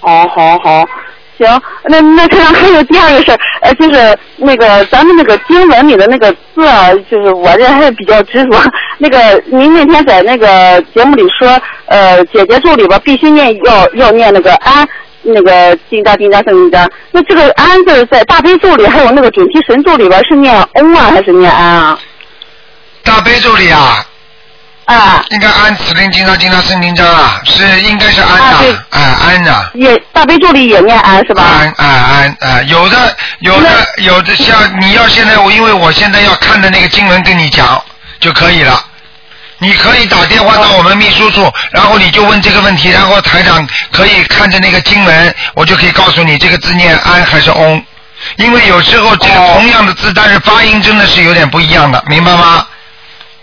好好好，行，那那台长还有第二个事儿，呃，就是那个咱们那个经文里的那个字啊，就是我这还是比较执着。那个您那天在那个节目里说，呃，姐姐咒里边必须念要要念那个安。那个金扎金扎圣金扎，那这个安字在大悲咒里还有那个准提神咒里边是念嗡啊还是念安啊？大悲咒里啊。啊。应该安此灵经常经常圣经章啊，是应该是安的，哎安的。也大悲咒里也念安是吧？安安安啊，有的有的有的像你要现在我因为我现在要看的那个经文跟你讲就可以了。你可以打电话到我们秘书处，然后你就问这个问题，然后台长可以看着那个经文，我就可以告诉你这个字念安还是翁。因为有时候这个同样的字，但是发音真的是有点不一样的，明白吗？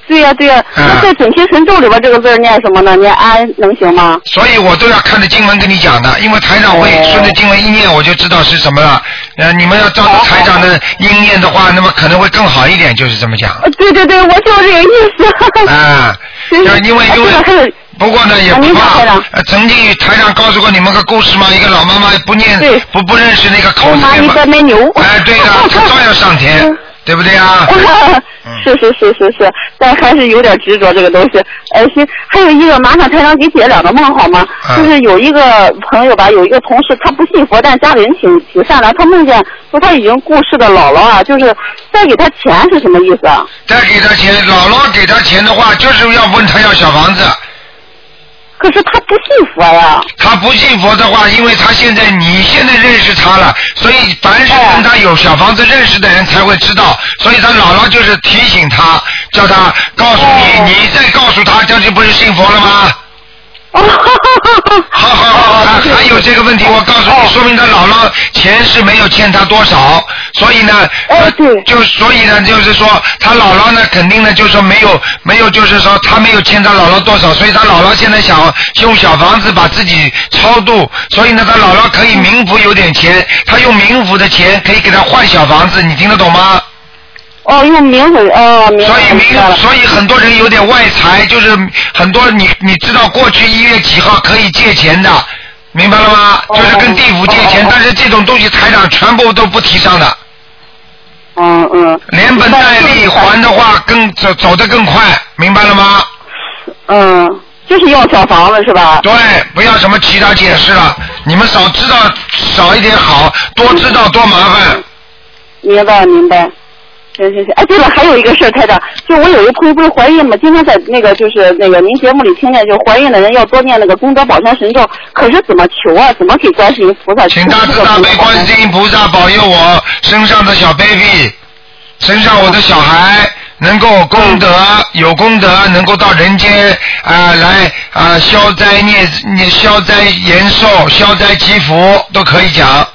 对呀、对呀、那在准提神咒里边这个字念什么呢？念安能行吗？所以我都要看着经文跟你讲的，因为台长会顺着经文一念，我就知道是什么了。呃，你们要照着台长的音念的话，那么可能会更好一点，就是这么讲。呃对对对，我就这个意思。啊，就因为因为。不过呢，也不怕。呃，曾经台长告诉过你们个故事嘛，一个老妈妈不念不不认识那个口字妈咪边嘛在卖牛。哎，对的，她照样上天，对不对啊？[LAUGHS] 是是是是是，但还是有点执着这个东西。呃，行，还有一个麻烦台长给解两个梦好吗？就是有一个朋友吧，有一个同事，他不信佛，但家里人挺挺善良，他梦见说他已经过世的姥姥啊，就是再给他钱是什么意思啊？再给他钱，姥姥给他钱的话，就是要问他要小房子。可是他不信佛呀。他不信佛的话，因为他现在你现在认识他了，所以凡是跟他有小房子认识的人才会知道，所以他姥姥就是提醒他，叫他告诉你，你再告诉他，这就不是信佛了吗？好好好，还还有这个问题，我告诉你，说明他姥姥钱是没有欠他多少，所以呢，呃就所以呢，就是说他姥姥呢，肯定呢，就是说没有没有，就是说他没有欠他姥姥多少，所以他姥姥现在想用小房子把自己超度，所以呢，他姥姥可以冥府有点钱，他用冥府的钱可以给他换小房子，你听得懂吗？哦，用冥府哦，所以。所以很多人有点外财，就是很多你你知道过去一月几号可以借钱的，明白了吗？哦就是跟地府借钱，但是这种东西台长全部都不提倡的。嗯嗯。连本带利还的话更走走得更快，明白了吗？嗯，就是要小房子是吧？对，不要什么其他解释了，你们少知道少一点好，多知道多麻烦。明白明白。行行行，哎，对了，还有一个事儿，台长，就我有一个朋友不是怀孕嘛，经常在那个就是那个您节目里听见，就怀孕的人要多念那个功德宝山神咒，可是怎么求啊？怎么给观世音菩萨请大慈大悲观世音菩萨保佑我身上的小 baby，身上我的小孩能够功德有功德，能够到人间啊、来啊、消灾孽孽消灾延寿、消灾祈福都可以讲。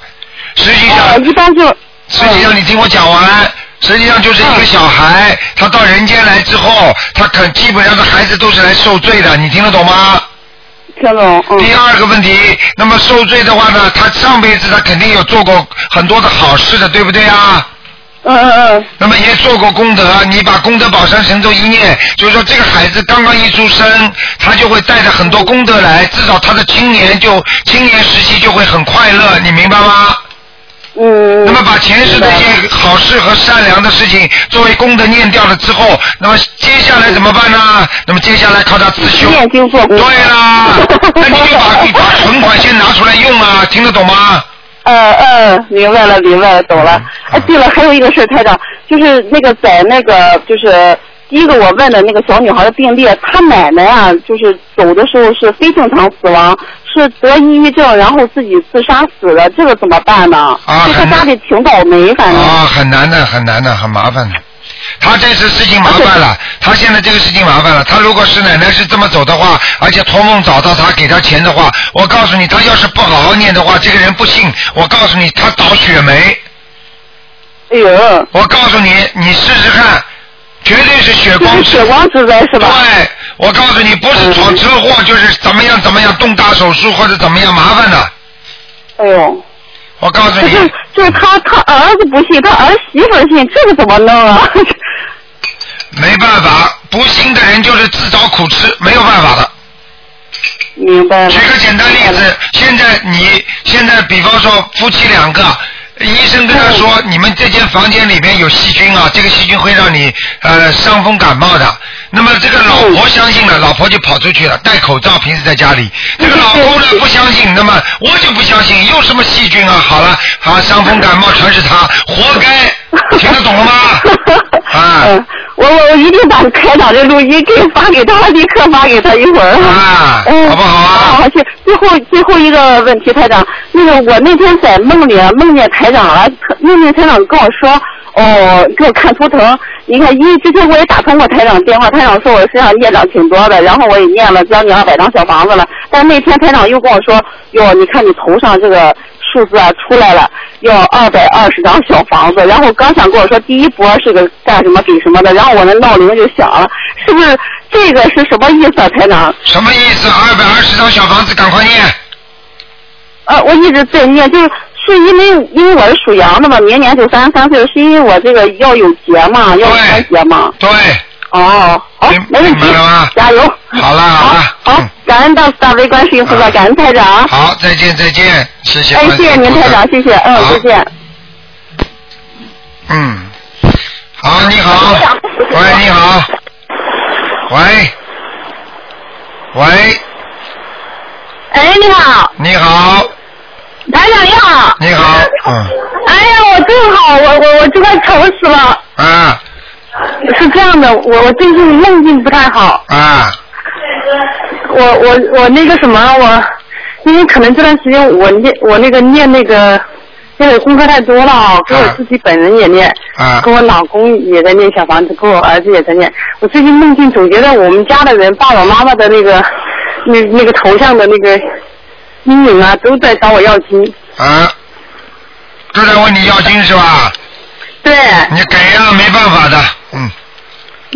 实际上，一般就实际上你听我讲完。实际上就是一个小孩，他到人间来之后，他肯基本上的孩子都是来受罪的，你听得懂吗？听懂。嗯第二个问题，那么受罪的话呢，他上辈子他肯定有做过很多的好事的，对不对啊？嗯嗯嗯。那么也做过功德，你把功德宝山神咒一念，就是说这个孩子刚刚一出生，他就会带着很多功德来，至少他的青年就青年时期就会很快乐，你明白吗？嗯。那么把前世的一些好事和善良的事情作为功德念掉了之后，那么接下来怎么办呢？那么接下来靠他自修。念经做功德。对啦，[LAUGHS] 那你就把把存款先拿出来用啊，听得懂吗？嗯嗯，明白了明白了，懂了。哎，对了，还有一个事儿，台长，就是那个在那个就是第一个我问的那个小女孩的病例，她奶奶啊，就是走的时候是非正常死亡，是得抑郁症，然后自己自杀死的，这个怎么办呢？啊就她家里挺倒霉，反正。啊，很难的，很难的，很麻烦的。他这次事情麻烦了，他现在这个事情麻烦了。他如果是奶奶是这么走的话，而且托梦找到他给他钱的话，我告诉你，他要是不好好念的话，这个人不信，我告诉你，他倒血霉。哎呦！我告诉你，你试试看，绝对是血光就是血光之灾是吧？对，我告诉你，不是闯车祸，就是怎么样怎么样动大手术或者怎么样麻烦的。哎呦，我告诉你，就是他他儿子不信，他儿媳妇信，这个怎么弄啊？[LAUGHS] 没办法，不信的人就是自找苦吃，没有办法的。明白了。举个简单例子，现在你现在比方说夫妻两个，医生跟他说你们这间房间里面有细菌啊，这个细菌会让你呃伤风感冒的。那么这个老婆相信了，老婆就跑出去了，戴口罩，平时在家里。这个老公呢不相信，那么我就不相信，有什么细菌啊？好了，好伤风感冒全是他，活该，[LAUGHS] 听得懂了吗？啊。嗯，我我我一定把开场的录音给发给他，立刻发给他一会儿。啊，嗯，好不好啊？好，谢。最后最后一个问题，台长，那个我那天在梦里梦见台长了，梦见台长跟我说，哦，给我看图腾。你看，因为之前我也打通过台长电话，台长说我身上孽障挺多的，然后我也念了将近二百张小房子了。但那天台长又跟我说，哟，你看你头上这个数字啊出来了，要二百二十张小房子。然后刚想跟我说第一波是个干什么给什么的，然后我那闹铃就响了，是不是这个是什么意思啊，台长？什么意思？二百二十张小房子，赶快念。呃，我一直在念，就是是因为因为我是属羊的嘛，明年就三十三岁了，是因为我这个要有节嘛，要穿节嘛。对。哦，好，没问题，加油。好了好了。好，感恩大大悲观世音菩萨，感恩台长。好，再见再见，谢谢。哎，谢谢您台长，谢谢，嗯，再见。嗯，好，你好，喂，你好，喂，喂，哎，你好，你好，台长你好，你好，嗯，哎呀，我正好，我我我这快愁死了。啊。[LAUGHS] 是这样的，我我最近梦境不太好。啊。我我我那个什么，我因为可能这段时间我念我那个念那个，因为功课太多了啊，给我自己本人也念，啊，跟我老公也在念小房子，跟我儿子也在念。我最近梦境总觉得我们家的人，爸爸妈妈的那个那那个头像的那个阴影啊，都在找我要金。啊，都在问你要金是吧？对。你给呀，没办法的，嗯。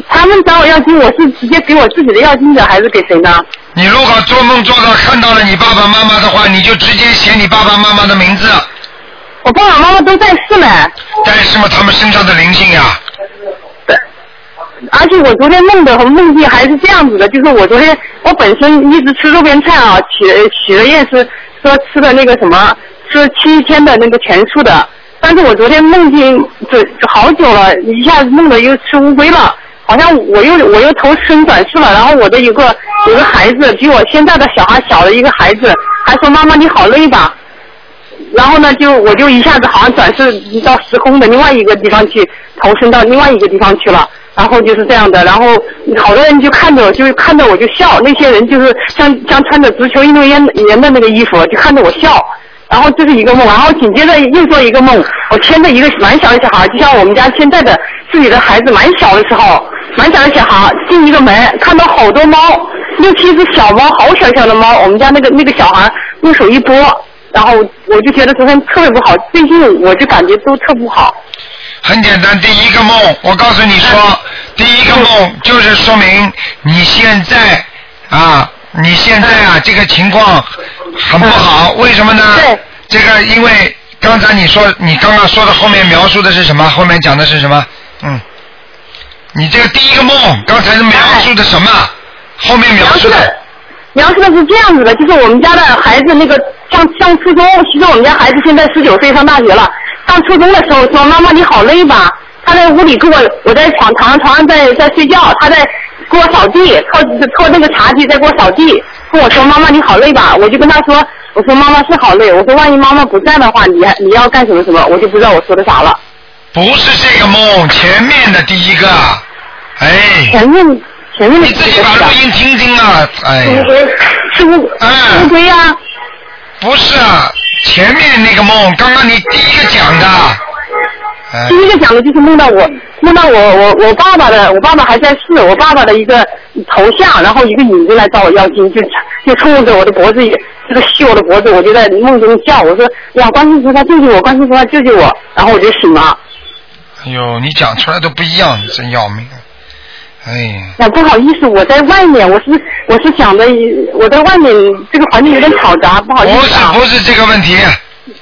他们找我要金，我是直接给我自己的要金者，还是给谁呢？你如果做梦做到看到了你爸爸妈妈的话，你就直接写你爸爸妈妈的名字。我爸爸妈妈都在世呢。在世嘛，他们身上的灵性呀。而且我昨天梦的和梦境还是这样子的，就是我昨天我本身一直吃肉边菜啊，许许了愿是说吃的那个什么，吃七天的那个全素的，但是我昨天梦境这好久了，一下子梦的又吃乌龟了。好像我又我又投身转世了，然后我的有个有个孩子比我现在的小孩小的一个孩子，还说妈妈你好累吧，然后呢就我就一下子好像转世到时空的另外一个地方去投身到另外一个地方去了，然后就是这样的，然后好多人就看着我就看着我就笑，那些人就是像像穿着足球运动员员的那个衣服就看着我笑。然后这是一个梦，然后紧接着又做一个梦，我牵着一个蛮小的小孩，就像我们家现在的自己的孩子蛮小的时候，蛮小的小孩进一个门，看到好多猫，六七只小猫，好小小的猫，我们家那个那个小孩用手一拨，然后我就觉得昨天特别不好，最近我就感觉都特不好。很简单，第一个梦，我告诉你说，第一个梦就是说明你现在啊，你现在啊这个情况很不好，[LAUGHS] 为什么呢？对。这个因为刚才你说你刚刚说的后面描述的是什么？后面讲的是什么？嗯。你这个第一个梦，刚才是描述的什么？后面描述的。描述的是这样子的，就是我们家的孩子那个上上初中，其实我们家孩子现在十九岁上大学了。上初中的时候说妈妈你好累吧？他在屋里跟我，我在床躺床上在在睡觉，他在给我扫地，拖拖那个茶几在给我扫地，跟我说妈妈你好累吧？我就跟他说，我说妈妈是好累，我说万一妈妈不在的话，你还你要干什么什么？我就不知道我说的啥了。不是这个梦，前面的第一个，哎。前面前面的你自己把录音听听啊，哎呀。是乌龟呀。不是啊，前面那个梦，刚刚你第一个讲的。哎第一个讲的就是梦到我，梦到我我我爸爸的，我爸爸还在世，我爸爸的一个头像，然后一个影子来找我要经，就就冲着我的脖子，这个吸我的脖子，我就在梦中叫，我说呀，观世菩萨救救我，观世菩萨救救我，然后我就醒了。哎呦，你讲出来都不一样，真要命！哎呀，那不好意思，我在外面，我是我是想的，我在外面这个环境有点嘈杂，不好意不是思啊。不是这个问题，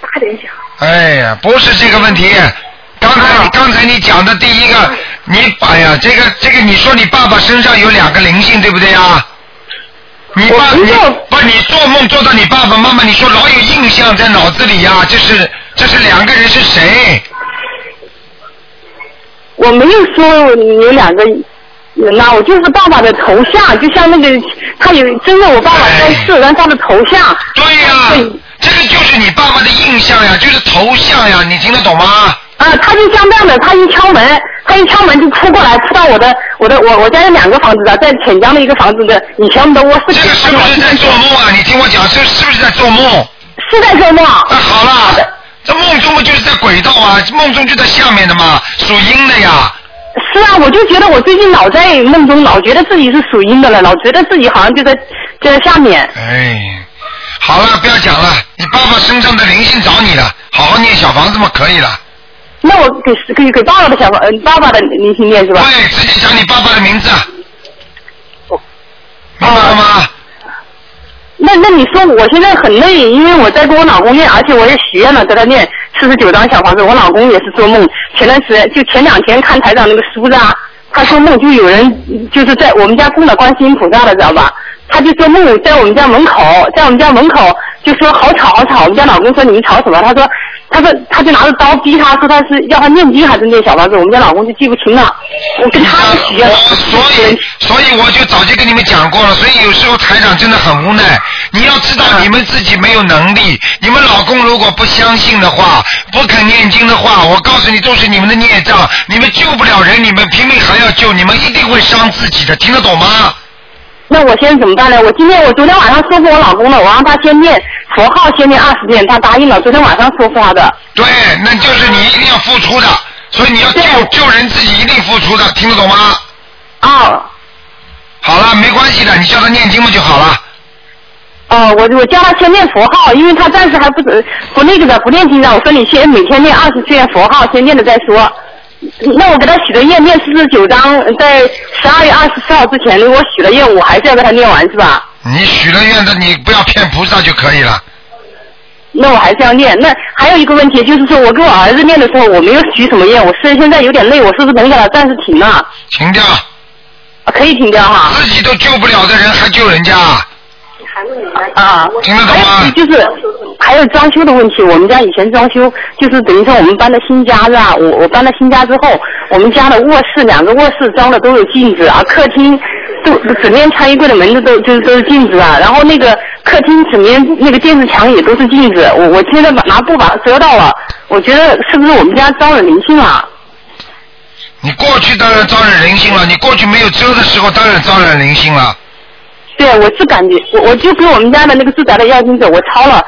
大点讲。哎呀，不是这个问题。刚才你刚才你讲的第一个，你哎呀，这个这个，你说你爸爸身上有两个灵性，对不对呀？你爸你不，你做梦做到你爸爸妈妈，你说老有印象在脑子里呀，这是这是两个人是谁？我没有说有两个人呐，我就是爸爸的头像，就像那个他有真的我爸爸在世，然后他的头像。对呀、这个就是你爸爸的印象呀，就是头像呀，你听得懂吗？啊，他就像这样的，他一敲门，他一敲门就扑过来，扑到我的我的我我家有两个房子的，在潜江的一个房子的以前我们的卧室。这个是不是在做梦啊？你听我讲，是是不是在做梦？是在做梦。那好了，这梦中不就是在轨道啊？梦中就在下面的嘛，属阴的呀。是啊，我就觉得我最近老在梦中老觉得自己是属阴的了，老觉得自己好像就在就在下面。哎，好了，不要讲了，你爸爸身上的灵性找你了，好好念小房子嘛，可以了。那我给给给爸爸的小房，嗯，爸爸的灵性念是吧？对，直接讲你爸爸的名字。明白了吗？那那你说我现在很累，因为我在跟我老公念，而且我也许愿了，在他念四十九张小房子。我老公也是做梦，前段时间就前两天看台长那个书子啊，他说梦就有人就是在我们家供了观世音菩萨了，知道吧？他就做梦在我们家门口，在我们家门口就说好吵好吵。我们家老公说你们吵什么？他说他说他就拿着刀逼他说他是要他念经还是念小房子？我们家老公就记不清了。我跟他也许愿了。所以，所以我就早就跟你们讲过了。所以有时候台长真的很无奈。你要知道，你们自己没有能力。你们老公如果不相信的话，不肯念经的话，我告诉你，都是你们的孽障。你们救不了人，你们拼命还要救，你们一定会伤自己的。听得懂吗？那我现在怎么办呢？我今天我昨天晚上说服我老公了，我让他先念佛号，先念二十遍，他答应了。昨天晚上说服他的。对，那就是你一定要付出的。所以你要救救人，自己一定付出的，听得懂吗？啊。好了，没关系的，你叫他念经不就好了。哦，我我叫他先念佛号，因为他暂时还不不那个的，不念经的。我说你先每天念二十遍佛号，先念了再说。那我给他许的愿念四十九章，在十二月二十四号之前，如果许了愿，我还是要给他念完是吧？你许了愿的，你不要骗菩萨就可以了。那我还是要念。那还有一个问题就是说，我跟我儿子念的时候，我没有许什么愿，我是现在有点累，我是不是能给他暂时停了？停掉。啊，可以停掉哈。自己都救不了的人还救人家？啊，听得懂吗？就是还有装修的问题，我们家以前装修就是等于说我们搬到新家是吧？我我搬到新家之后，我们家的卧室两个卧室装的都有镜子，而客厅都整面穿衣柜的门子都就是都是镜子啊。然后那个客厅整面那个电视墙也都是镜子，我我现在把拿布把它遮到了，我觉得是不是我们家招惹灵性了？你过去当然招惹灵性了，你过去没有遮的时候当然招惹灵性了。对，我是感觉，我我就给我们家的那个住宅的要经者，我抄了，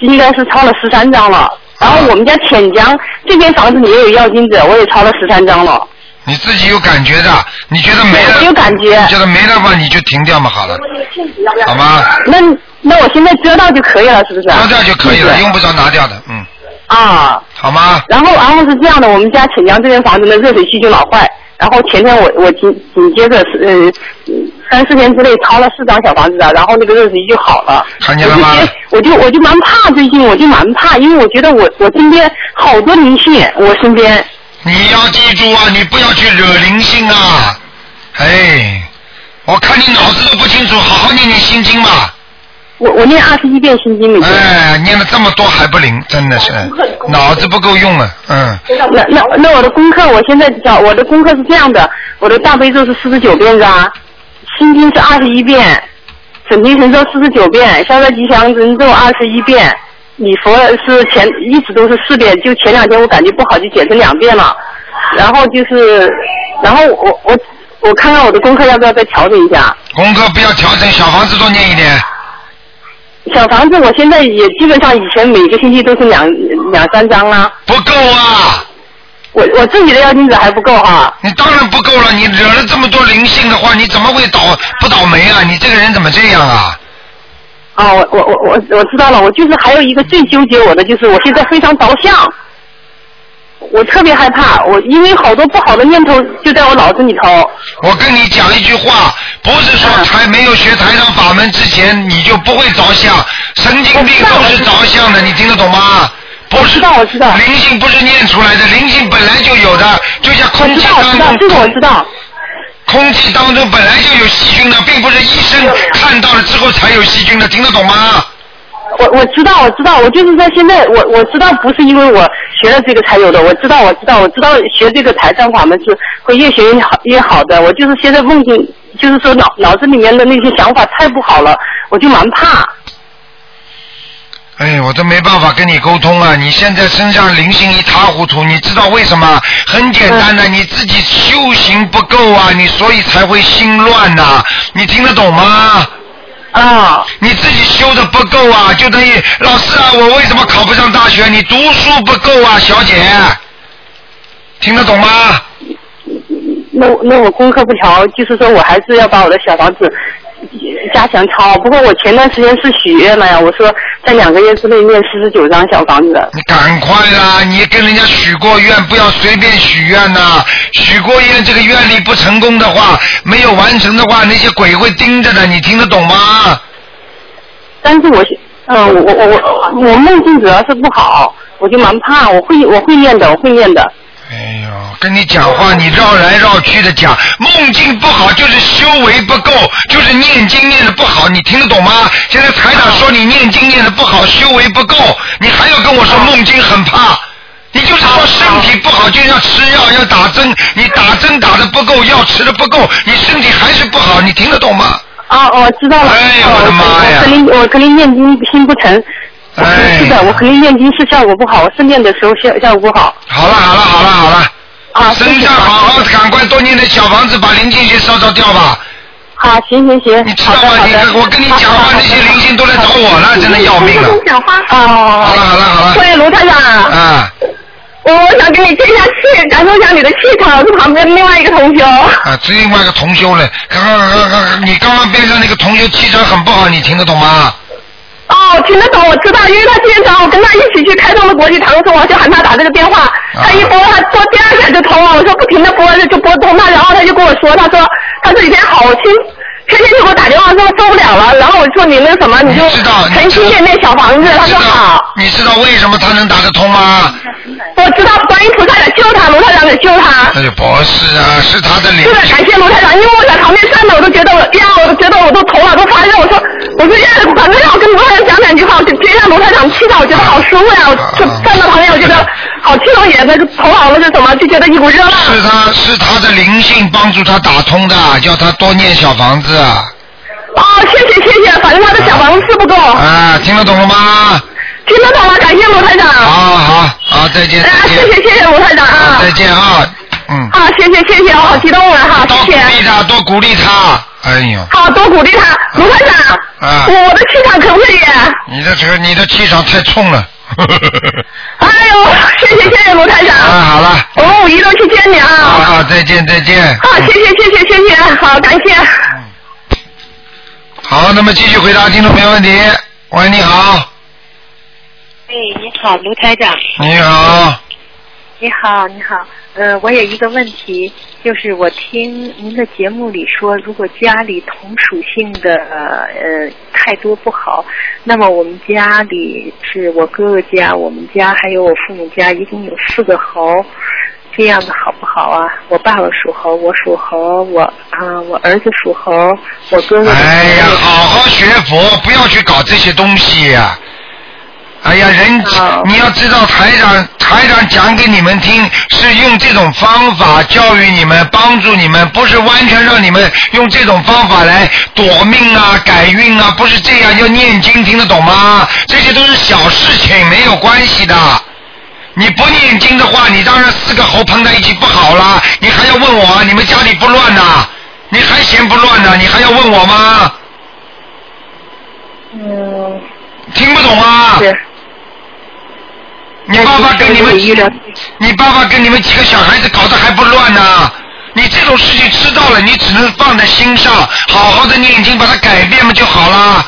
应该是抄了十三张了。然后我们家浅江这间房子里也有要经者，我也抄了十三张了。你自己有感觉的，你觉得没了？有感觉。你觉得没了吧，你就停掉嘛，好了，好吗？那那我现在遮到就可以了，是不是？遮掉就可以了，用不着拿掉的，嗯，啊。好吗？然后然后是这样的，我们家浅江这边房子的热水器就老坏，然后前天我我紧紧接着是呃三四天之内抄了四张小房子的，然后那个热水器就好了。看见了吗？我就我就蛮怕最近，我就蛮怕，因为我觉得我我身边好多灵性，我身边。你要记住啊，你不要去惹灵性啊！哎，我看你脑子都不清楚，好好念念心经吧。我我念二十一遍心经每天。哎，念了这么多还不灵，真的是脑子不够用啊，嗯。那那那我的功课，我现在讲我的功课是这样的，我的大悲咒是四十九遍是吧？心经是二十一遍，准提神咒四十九遍，消灾吉祥神咒二十一遍，礼佛是前一直都是四遍，就前两天我感觉不好就减成两遍了，然后就是，然后我我我看看我的功课要不要再调整一下。功课不要调整，小房子多念一点。小房子我现在也基本上以前每个星期都是两两三张啦。不够啊！我我自己的妖精子还不够哈。你当然不够了，你惹了这么多灵性的话，你怎么会倒不倒霉啊？你这个人怎么这样啊？啊，我我我我我知道了，我就是还有一个最纠结我的就是我现在非常着相，我特别害怕，我因为好多不好的念头就在我脑子里头。我跟你讲一句话，不是说台没有学台上法门之前你就不会着相，神经病都是着相的，你听得懂吗？不是，知道我知道。灵性不是念出来的，灵性本来就有的，就像空气当中。这个我知道。空气当中本来就有细菌的，并不是医生看到了之后才有细菌的，听得懂吗？我我知道我知道，我就是说现在我我知道不是因为我学了这个才有的，我知道我知道我知道学这个财商法门是会越学越好越好的，我就是现在梦境就是说脑脑子里面的那些想法太不好了，我就蛮怕。哎，我都没办法跟你沟通啊！你现在身上灵性一塌糊涂，你知道为什么？很简单的，你自己修行不够啊，你所以才会心乱呐、你听得懂吗？啊！你自己修的不够啊，就等于老师啊，我为什么考不上大学？你读书不够啊，小姐，听得懂吗？那那我功课不调，就是说我还是要把我的小房子加强抄。不过我前段时间是许愿了呀，我说在两个月之内念四十九张小房子。你赶快啦！你跟人家许过愿，不要随便许愿呐、许过愿，这个愿力不成功的话，没有完成的话，那些鬼会盯着的，你听得懂吗？但是我嗯，我我我我梦境主要是不好，我就蛮怕。我会我会念的，我会念的。哎呦，跟你讲话，你绕来绕去的讲，梦境不好就是修为不够，就是念经念的不好，你听得懂吗？现在台长说你念经念的不好，修为不够，你还要跟我说梦境很怕，你就是说身体不好就要吃药要打针，你打针打的不够，药吃的不够，你身体还是不好，你听得懂吗？啊，我知道了。哎呀，我的妈呀！我肯定我肯定念经心不诚。哎。是的，我肯定念经是效果不好，我是念的时候效效果不好。好了好了好了好了，啊，身上好好赶快多念点小房子，把灵性先烧烧掉吧。好，行行行。你知道吗？你我跟你讲话，那些灵性都来找我了，真的要命了。讲话。哦。好了好了好了。喂，卢台长。啊我我想跟你接一下气，感受一下你的气场，是旁边另外一个同学。啊，是另外一个同修嘞，刚刚刚刚你刚刚边上那个同修气场很不好，你听得懂吗？哦，听得懂，我知道，因为他今天早上我跟他一起去开通了国际堂的时候，我就喊他打这个电话，他一拨，他拨第二下就通了，我说不停的拨就拨通他，然后他就跟我说，他说他这几天好心，天天就给我打电话说受不了了，然后我说你那什么，你就诚心念那小房子，他说好。你知道为什么他能打得通吗？我知道观音菩萨在救他，卢台长在救他。那就不是啊，是他的脸是的，感谢卢台长，因为我在旁边站着，我都觉得我呀，我都觉得我都头脑都发热。我说，我说呀，反正让我跟卢台长讲两句话，我就接一下卢台长气到，我觉得好舒服呀。我就站在旁边，我觉得好气动也，那个头脑那是什么，就觉得一股热浪。是他是他的灵性帮助他打通的，叫他多念小房子。哦，谢谢谢谢，反正他的小房子是不够。啊，听得懂了吗？听得懂了，感谢卢台长。好好好，再见哎呀，再见。谢谢谢谢卢台长啊。再见啊，嗯。啊，谢谢谢谢，我好激动啊哈，谢谢。多鼓励他，多鼓励他。哎呦，好，多鼓励他，卢台长。啊我的气场可不可以？你的这个你的气场太冲了。[LAUGHS] 哎呦，谢谢谢谢卢台长。啊，好了。我们五一都去见你啊。好好，再见再见。好，谢谢谢谢谢谢，好，感谢。好，那么继续回答听众朋友问题。喂，你好，哎，你好，卢台长。你好，你好，你好。呃，我有一个问题，就是我听您的节目里说，如果家里同属性的呃太多不好，那么我们家里是我哥哥家，我们家还有我父母家，一共有四个猴，这样子好不好啊？我爸爸属猴，我属猴，我啊、我儿子属猴，我哥哥。哎呀，好好学佛，不要去搞这些东西呀、哎呀，人，你要知道台长台长讲给你们听，是用这种方法教育你们，帮助你们，不是完全让你们用这种方法来躲命啊、改运啊，不是这样，要念经，听得懂吗？这些都是小事情，没有关系的。你不念经的话，你当然四个猴碰在一起不好啦。你还要问我，你们家里不乱呐、你还嫌不乱呢？你还要问我吗？嗯。听不懂啊？你爸爸跟你们，你爸爸跟你们几个小孩子搞得还不乱呢？你这种事情知道了，你只能放在心上，好好的念经，把它改变嘛就好了。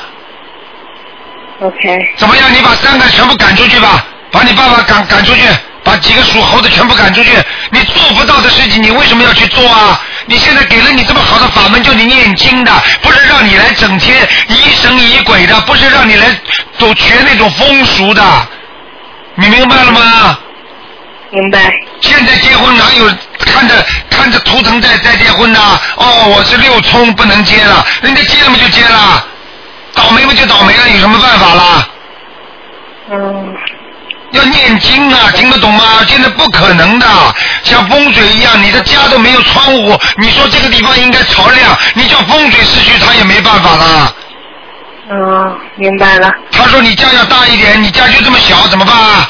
OK。怎么样？你把三个全部赶出去吧，把你爸爸赶赶出去，把几个属猴的全部赶出去。你做不到的事情，你为什么要去做啊？你现在给了你这么好的法门，叫你念经的，不是让你来整天疑神疑鬼的，不是让你来走学那种风俗的，你明白了吗？明白。现在结婚哪有看着看着图腾在在结婚的？哦，我是六冲不能结了，人家结了嘛就结了，倒霉嘛就倒霉了，有什么办法啦？嗯。要念经啊，听得懂吗？现在不可能的，像风水一样，你的家都没有窗户，你说这个地方应该朝亮，你叫风水师去，他也没办法了。嗯，明白了。他说你家要大一点，你家就这么小，怎么办啊？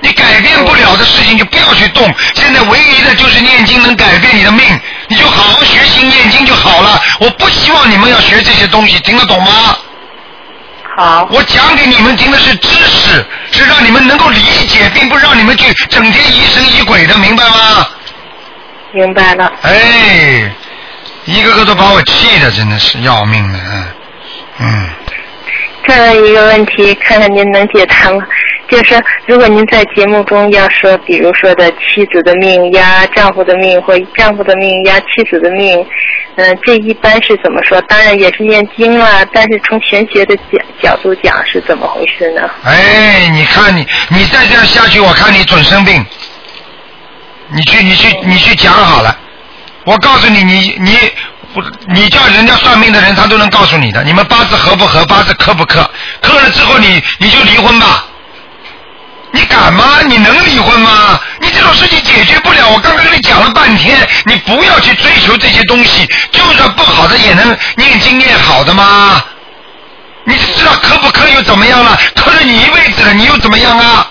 你改变不了的事情就不要去动。现在唯一的就是念经能改变你的命，你就好好学习念经就好了。我不希望你们要学这些东西，听得懂吗？好。我讲给你们听的是知识，是让你们能够理解，并不是让你们去整天疑神疑鬼的，明白吗？明白了。哎，一个个都把我气的，真的是要命了，嗯嗯。这一个问题，看看您能解答吗？就是如果您在节目中要说，比如说的妻子的命压丈夫的命，或丈夫的命压妻子的命，嗯、这一般是怎么说？当然也是念经啦，但是从玄学的角角度讲是怎么回事呢？哎，你看你，你再这样下去，我看你准生病。你去，你去，你去讲好了。我告诉你，你你，你叫人家算命的人，他都能告诉你的。你们八字合不合，八字克不克？克了之后你，你就离婚吧。你敢吗？你能离婚吗？你这种事情解决不了。我刚刚跟你讲了半天，你不要去追求这些东西，就算不好的也能念经念好的吗？你知道磕不磕又怎么样了？磕了你一辈子了，你又怎么样啊？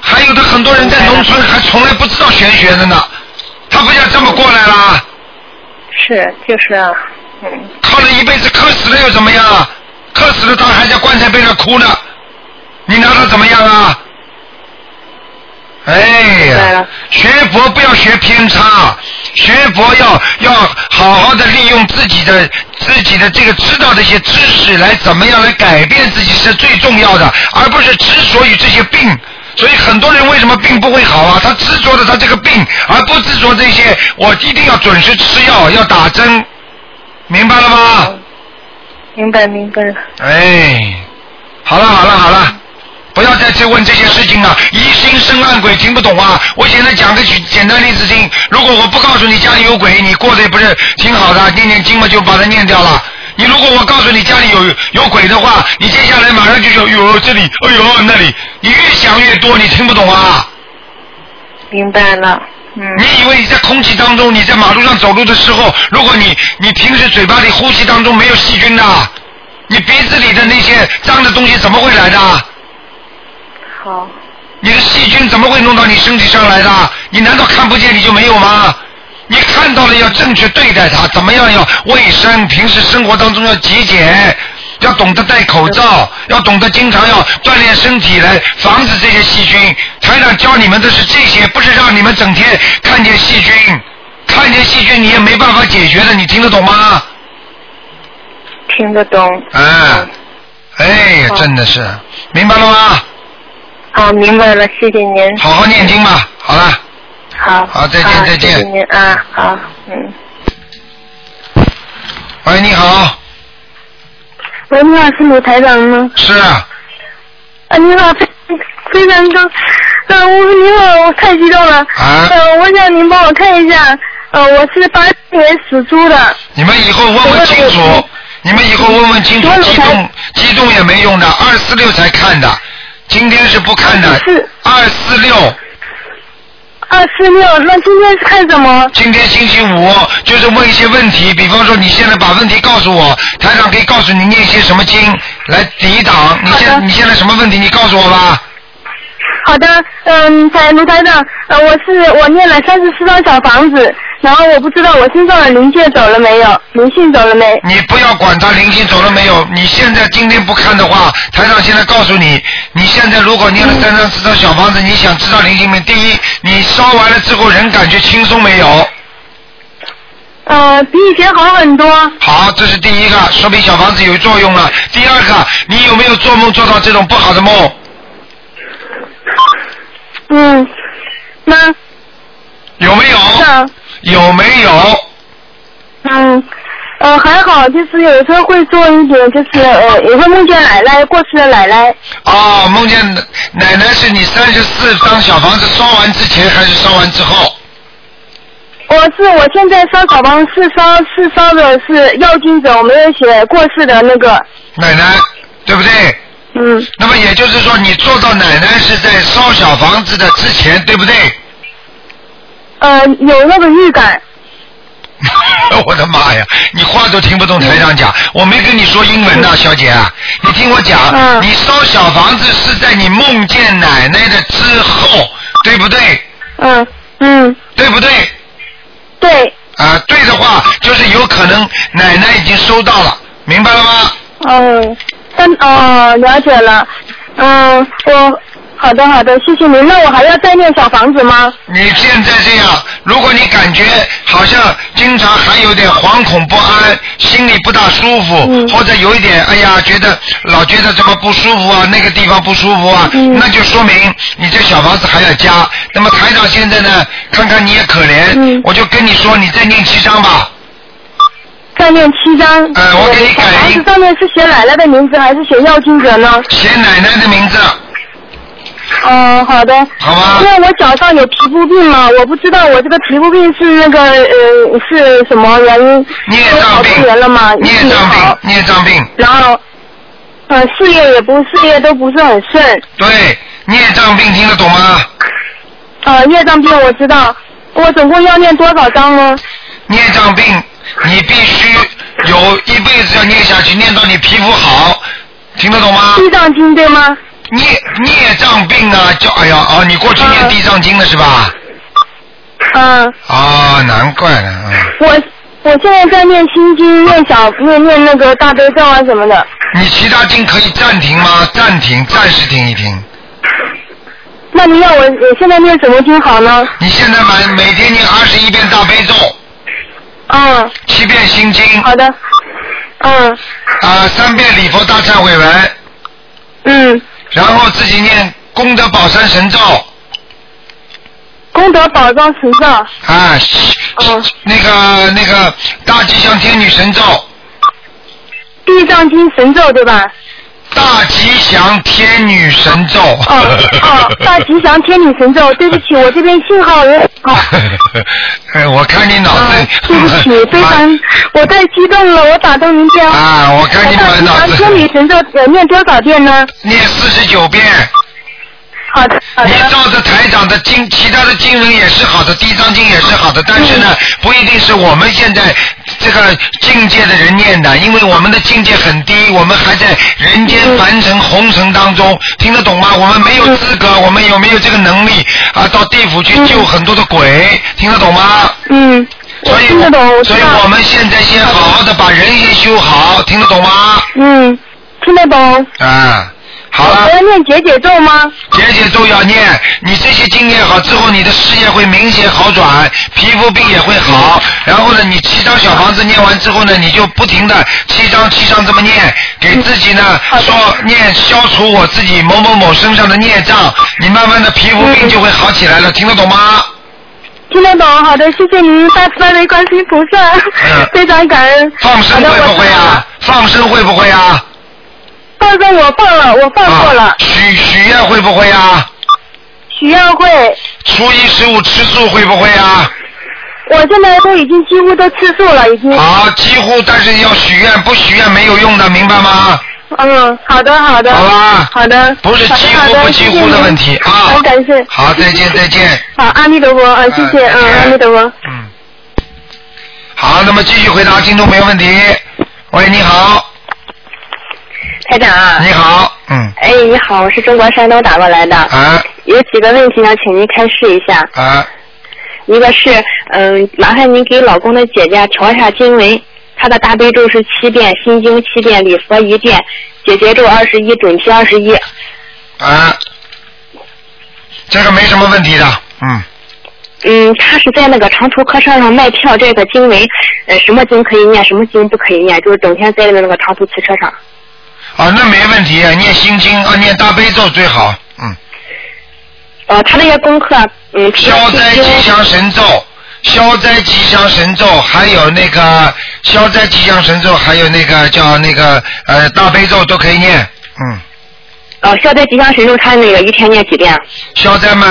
还有的很多人在农村还从来不知道玄学的呢，他不要这么过来啦？是，就是啊，嗯。靠了一辈子，磕死了又怎么样啊？磕死了他还在棺材边上哭呢，你拿他怎么样啊？哎呀，学佛不要学偏差，学佛要要好好的利用自己的自己的这个知道的一些知识来怎么样来改变自己是最重要的，而不是执着于这些病。所以很多人为什么病不会好啊？他执着的他这个病，而不执着这些。我一定要准时吃药，要打针，明白了吗？明白明白了。哎，好了好了好了，不要再去问这些事情了，疑心生暗鬼，听不懂啊！我现在讲个举简单例子听，如果我不告诉你家里有鬼，你过得也不是挺好的，念念经嘛就把它念掉了。你如果我告诉你家里有有鬼的话，你接下来马上就说哟这里，哎呦那里，你越想越多，你听不懂啊？明白了。嗯。你以为你在空气当中，你在马路上走路的时候，如果你你平时嘴巴里呼吸当中没有细菌的，你鼻子里的那些脏的东西怎么会来的？好。你的细菌怎么会弄到你身体上来的？你难道看不见你就没有吗？你看到了要正确对待它，怎么样要卫生？平时生活当中要节俭，要懂得戴口罩，要懂得经常要锻炼身体来防止这些细菌。台长教你们的是这些，不是让你们整天看见细菌，看见细菌你也没办法解决的，你听得懂吗？听得懂。哎，哎呀，真的是，明白了吗？好，明白了，谢谢您。好好念经吧，好了。好。好，再见，再见。谢谢您啊，好，嗯。喂，你好。喂，你好，是鲁台长吗？是啊。啊，你好，非非常高，呃，我你好，我太激动了。啊。呃，我想您帮我看一下，呃，我是八四年属猪的。你们以后问问清楚，你们以后问问清楚，激动激动也没用的，二四六才看的，今天是不看的。是。二四六。二四六，那今天是看什么？今天星期五，就是问一些问题，比方说你现在把问题告诉我，台长可以告诉你念一些什么经来抵挡。你现你现在什么问题？你告诉我吧。好的，嗯，台卢台长，呃，我是我念了三十四张小房子，然后我不知道我身上的灵界走了没有，灵性走了没？你不要管他灵性走了没有，你现在今天不看的话，台长现在告诉你，你现在如果念了三张四张小房子，你想知道灵性没？第一，你烧完了之后人感觉轻松没有？呃，比以前好很多。好，这是第一个，说明小房子有作用了。第二个，你有没有做梦做到这种不好的梦？嗯，那有没有？是啊。有没有？嗯，呃，还好，就是有时候会做一点，就是呃，也会梦见奶奶过世的奶奶。哦，梦见奶奶是你三十四张小房子烧完之前还是烧完之后？我是我现在烧小房是烧是烧的是要经者，我没有写过世的那个。奶奶，对不对？嗯。那么也就是说，你做到奶奶是在烧小房子的之前，对不对？呃，有那个预感。[LAUGHS] 我的妈呀，你话都听不懂台上讲，我没跟你说英文呐，小姐啊，你听我讲，你烧小房子是在你梦见奶奶的之后，对不对？嗯嗯。对不对？对。啊，对的话，就是有可能奶奶已经收到了，明白了吗？嗯，但哦，了解了。嗯，我好的好的，谢谢您。那我还要再念小房子吗？你现在这样，如果你感觉好像经常还有点惶恐不安，心里不大舒服，或者有一点哎呀，觉得老觉得怎么不舒服啊，那个地方不舒服啊，那就说明你这小房子还要加。那么台长现在呢，看看你也可怜，我就跟你说，你再念七张吧。再念七张。呃，我给你改房子上面是写奶奶的名字还是写要经者呢？写奶奶的名字。哦，好的。好吧。因为我脚上有皮肤病嘛，我不知道我这个皮肤病是那个呃是什么原因？孽障病。年了嘛，孽障病，孽障病。然后，呃，事业也不事业都不是很顺。对，孽障病听得懂吗？呃，孽障病我知道，我总共要念多少章呢？孽障病，你必须有一辈子要念下去，念到你皮肤好，听得懂吗？地藏经对吗？孽孽障病啊，叫哎呀哦，你过去念地藏经的是吧？嗯。啊，难怪了，嗯。我我现在在念心经，念小念念那个大悲咒啊什么的。你其他经可以暂停吗？暂停，暂时停一停。那你要我我现在念什么经好呢？你现在每每天念二十一遍大悲咒。嗯。七遍心经。好的。嗯。啊，三遍礼佛大忏悔文。嗯。然后自己念功德宝山神咒。功德宝藏神咒。啊，那个那个大吉祥天女神咒。地藏经神咒对吧？大吉祥天女神咒。哦哦，大吉祥天女神咒，[LAUGHS] 对不起，我这边信号有点不好。[LAUGHS] 哎，[LAUGHS] 我看你脑子。对不起，非常，我太激动了，我打动您电话。啊，我看你满脑大吉祥。天女神咒呃念多少遍呢？念四十九遍。好的，好的。你照着台长的经，其他的经文也是好的，地藏经也是好的，但是呢，不一定是我们现在这个境界的人念的，因为我们的境界很低，我们还在人间凡尘红尘当中，听得懂吗？我们没有资格，我们有没有这个能力啊？到地府去救很多的鬼，听得懂吗？嗯。所以，所以我们现在先好好的把人先修好，听得懂吗？嗯，听得懂。啊，好了。我要念解解咒吗？解解咒要念，你这些经念好之后，你的事业会明显好转，皮肤病也会好。然后呢，你七张小房子念完之后呢，你就不停的七张七张这么念，给自己呢说念消除我自己某某某身上的孽障，你慢慢的皮肤病就会好起来了，听得懂吗？听得懂，好的，谢谢您，大慈大悲观世音菩萨，非常感恩。嗯放生会不会啊？放生会不会啊？放生我放了，我放过了。许许愿会不会啊？许愿会。初一十五吃素会不会啊？我现在都已经几乎都吃素了，已经。好，几乎，但是要许愿，不许愿没有用的，明白吗？嗯，好的，好的。好吧。好的。不是几乎不几乎的问题啊。好感谢。好，再见，再见。好，阿弥陀佛，啊，谢谢，嗯，阿弥陀佛。嗯好，那么继续回答听众朋友问题。喂，你好。台长啊。你好，嗯。哎，你好，我是中国山东打过来的。啊。有几个问题想请您开示一下。啊。一个是，嗯，麻烦您给老公的姐姐调一下经文，她的大悲咒是七遍，心经七遍，礼佛一遍，姐姐咒二十一，准提二十一。啊。这个没什么问题的，嗯。嗯，他是在那个长途客车上卖票，这个经文，呃，什么经可以念，什么经不可以念，就是整天在那个长途汽车上。啊，那没问题，念心经啊，念大悲咒最好，嗯。呃，他那些功课，嗯，消灾吉祥神咒，消灾吉祥神咒，还有那个消灾吉祥神咒，还有那个叫那个呃大悲咒都可以念，嗯。哦，消灾吉祥神咒，他那个一天念几遍？消灾嘛，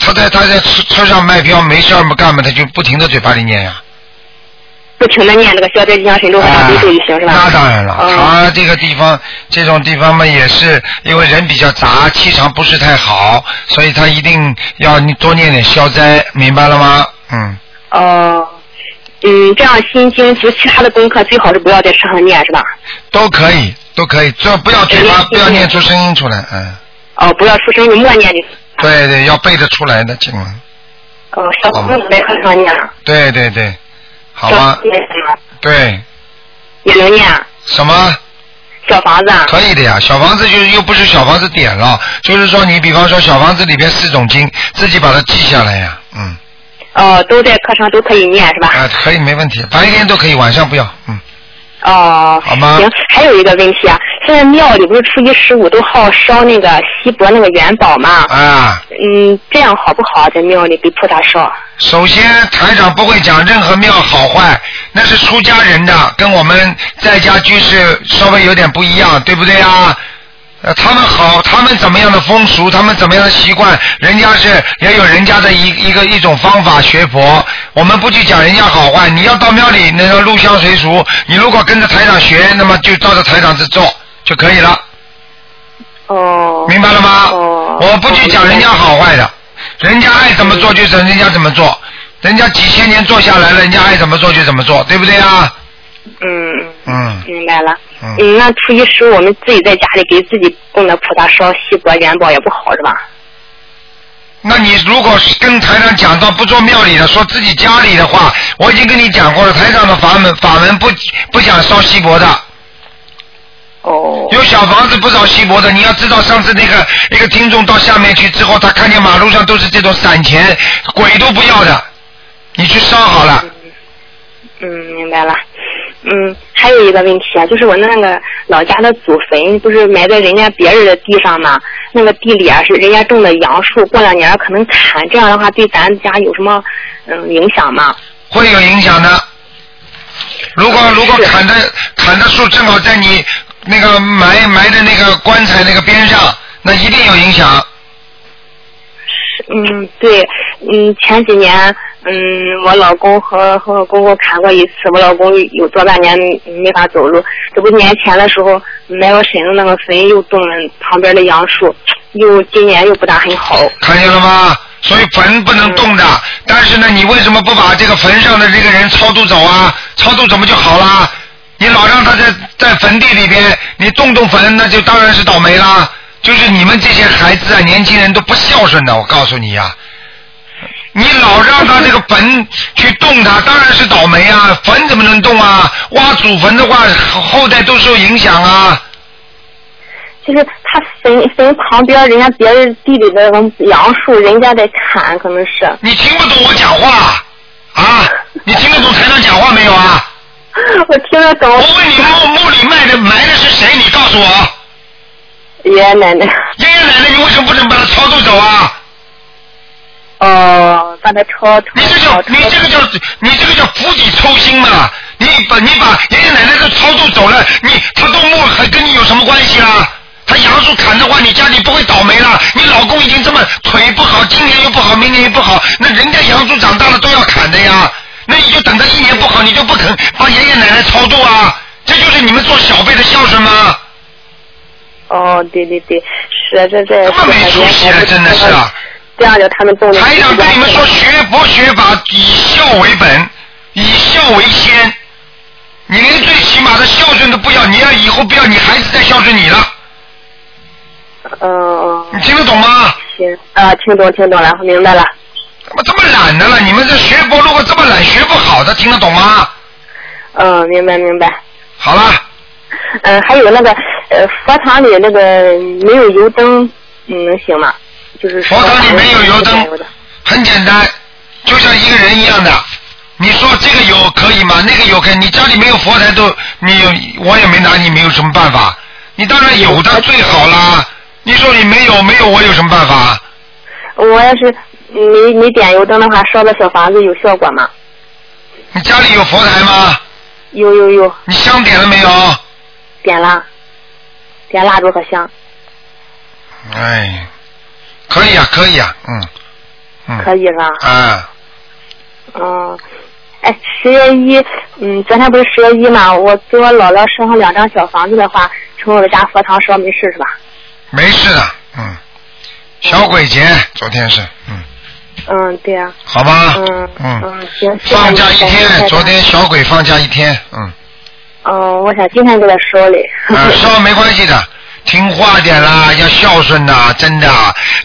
他在他在车车上卖票没事儿嘛干嘛，他就不停的嘴巴里念呀。不停的念这个消灾吉祥神咒和大悲咒就行是吧？那当然了，他这个地方这种地方嘛，也是因为人比较杂，气场不是太好，所以他一定要你多念点消灾，明白了吗？嗯。哦，嗯，这样心经及其他的功课最好是不要在车上念是吧？都可以，都可以，这不要嘴巴不要念出声音出来，嗯。哦，不要出声音，默念就。对对，要背得出来的经文。哦，小朋友在课上念。对对对，好吗？对。也能念。什么？小房子。啊。可以的呀，小房子就是又不是小房子点了，就是说你比方说小房子里边四种经，自己把它记下来呀，嗯。哦，都在课上都可以念是吧？啊，可以没问题，白天都可以，晚上不要，嗯。哦。好吗？行，还有一个问题啊，现在庙里不是初一十五都好烧那个锡箔那个元宝吗？啊。嗯，这样好不好？在庙里给菩萨烧？首先，台长不会讲任何庙好坏，那是出家人的，跟我们在家居士稍微有点不一样，对不对啊？呃，他们好，他们怎么样的风俗，他们怎么样的习惯，人家是也有人家的一一个一种方法学佛。我们不去讲人家好坏，你要到庙里那个入乡随俗，你如果跟着台长学，那么就照着台长这做就可以了。哦。明白了吗？哦。我不去讲人家好坏的，人家爱怎么做就怎人家怎么做，人家几千年做下来了，人家爱怎么做就怎么做，对不对啊？嗯嗯。明白了。嗯。嗯，那初一十五我们自己在家里给自己供的菩萨烧锡箔元宝也不好是吧？那你如果是跟台上讲到不做庙里的，说自己家里的话，我已经跟你讲过了，台上的法门法门不不讲烧锡箔的。哦。有小房子不烧锡箔的，你要知道上次那个一个听众到下面去之后，他看见马路上都是这种散钱，鬼都不要的，你去烧好了。嗯，明白了。嗯，还有一个问题啊，就是我那个老家的祖坟不是埋在人家别人的地上吗？那个地里啊是人家种的杨树，过两年可能砍，这样的话对咱家有什么嗯影响吗？会有影响的。如果如果砍的砍的树正好在你那个埋埋在那个棺材那个边上，那一定有影响。嗯，对，嗯，前几年，嗯，我老公和和我公公砍过一次，我老公有多半年没法走路。这不年前的时候埋我婶子那个坟又动了旁边的杨树，又今年又不大很好。看见了吗？所以坟不能动的，但是呢，你为什么不把这个坟上的这个人超度走啊？超度怎么就好啦？你老让他在在坟地里边，你动动坟，那就当然是倒霉啦。就是你们这些孩子啊，年轻人都不孝顺的，我告诉你呀、你老让他这个坟去动他，当然是倒霉啊！坟怎么能动啊？挖祖坟的话，后代都受影响啊！就是他坟坟旁边人家别人地里的杨树，人家在砍，可能是。你听不懂我讲话啊？你听得懂台上讲话没有啊？[LAUGHS] 我听得懂。我问你，墓墓里埋的埋的是谁？你告诉我。爷爷奶奶。爷爷奶奶，你为什么不能把他超度走啊？哦，把他超你这叫你这个叫你这个叫釜底抽薪嘛？你把你把爷爷奶奶都超度走了，你他动墓还跟你有什么关系啦？他杨树砍的话，你家里不会倒霉了。你老公已经这么腿不好，今年又不好，明年又不好，那人家杨树长大了都要砍的呀。那你就等他一年不好，你就不肯帮爷爷奶奶超度啊？这就是你们做小辈的孝顺吗？哦，对对对，是啊这这。这么没出息了，真的是啊！这样就他们动。台长跟你们说，学佛学法以孝为本，以孝为先。你连最起码的孝顺都不要，你要以后不要你孩子再孝顺你了。嗯。你听得懂吗？行啊，听懂听懂了，明白了。怎么这么懒的了？你们这学佛如果这么懒，学不好的，听得懂吗？嗯，明白明白。好了。嗯，还有那个呃，佛堂里那个没有油灯，嗯，能行吗？就是佛堂里没有油灯，很简单，就像一个人一样的。你说这个有可以吗？那个有可以。你家里没有佛台都，你有我也没拿你没有什么办法。你当然有的最好啦。你说你没有没有，我有什么办法？我要是没没点油灯的话，烧的小房子有效果吗？你家里有佛台吗？有有有。你香点了没有？点了，点蜡烛和香。哎，可以啊，可以啊，嗯嗯。可以是吧？啊，嗯，哎，十月一，嗯，昨天不是十月一嘛？我给我姥姥烧上两张小房子的话，从我的家佛堂烧没事是吧？没事的，嗯。小鬼节，昨天是，嗯，嗯，对呀、好吧，嗯嗯，嗯，行。放假一天，昨天小鬼放假一天，嗯，哦，我想今天给他说嘞。嗯，[LAUGHS] 说没关系的，听话点啦，要孝顺呐，真的。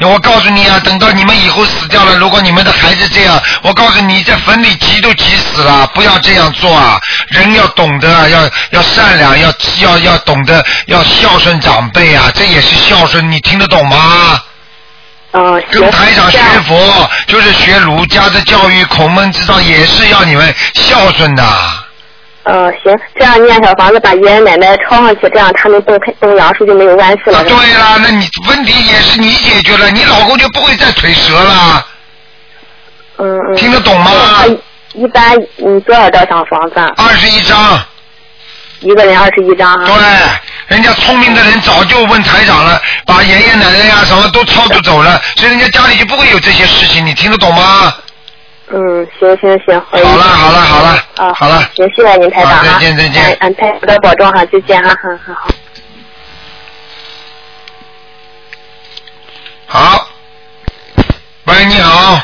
我告诉你啊，等到你们以后死掉了，如果你们的孩子这样，我告诉你，在坟里急都急死了，不要这样做啊！人要懂得啊，要要善良，要要要懂得要孝顺长辈啊，这也是孝顺，你听得懂吗？嗯，跟台长学佛就是学儒家的教育，孔孟之道也是要你们孝顺的。嗯，行，这样念小房子把爷爷奶奶抄上去，这样他们动动杨树就没有关系了。对了，那你问题也是你解决了，你老公就不会再腿折了。嗯嗯。听得懂吗？一般你多少张小房子？二十一张。一个人二十一张啊。对，人家聪明的人早就问台长了，把爷爷奶奶呀、什么都超度走了，所以人家家里就不会有这些事情，你听得懂吗？嗯，行行行。好了好了好了，啊，好了，行，谢谢您台长。再见再见哎，嗯，台长多保重哈，再见哈，好好好。好。喂，你好。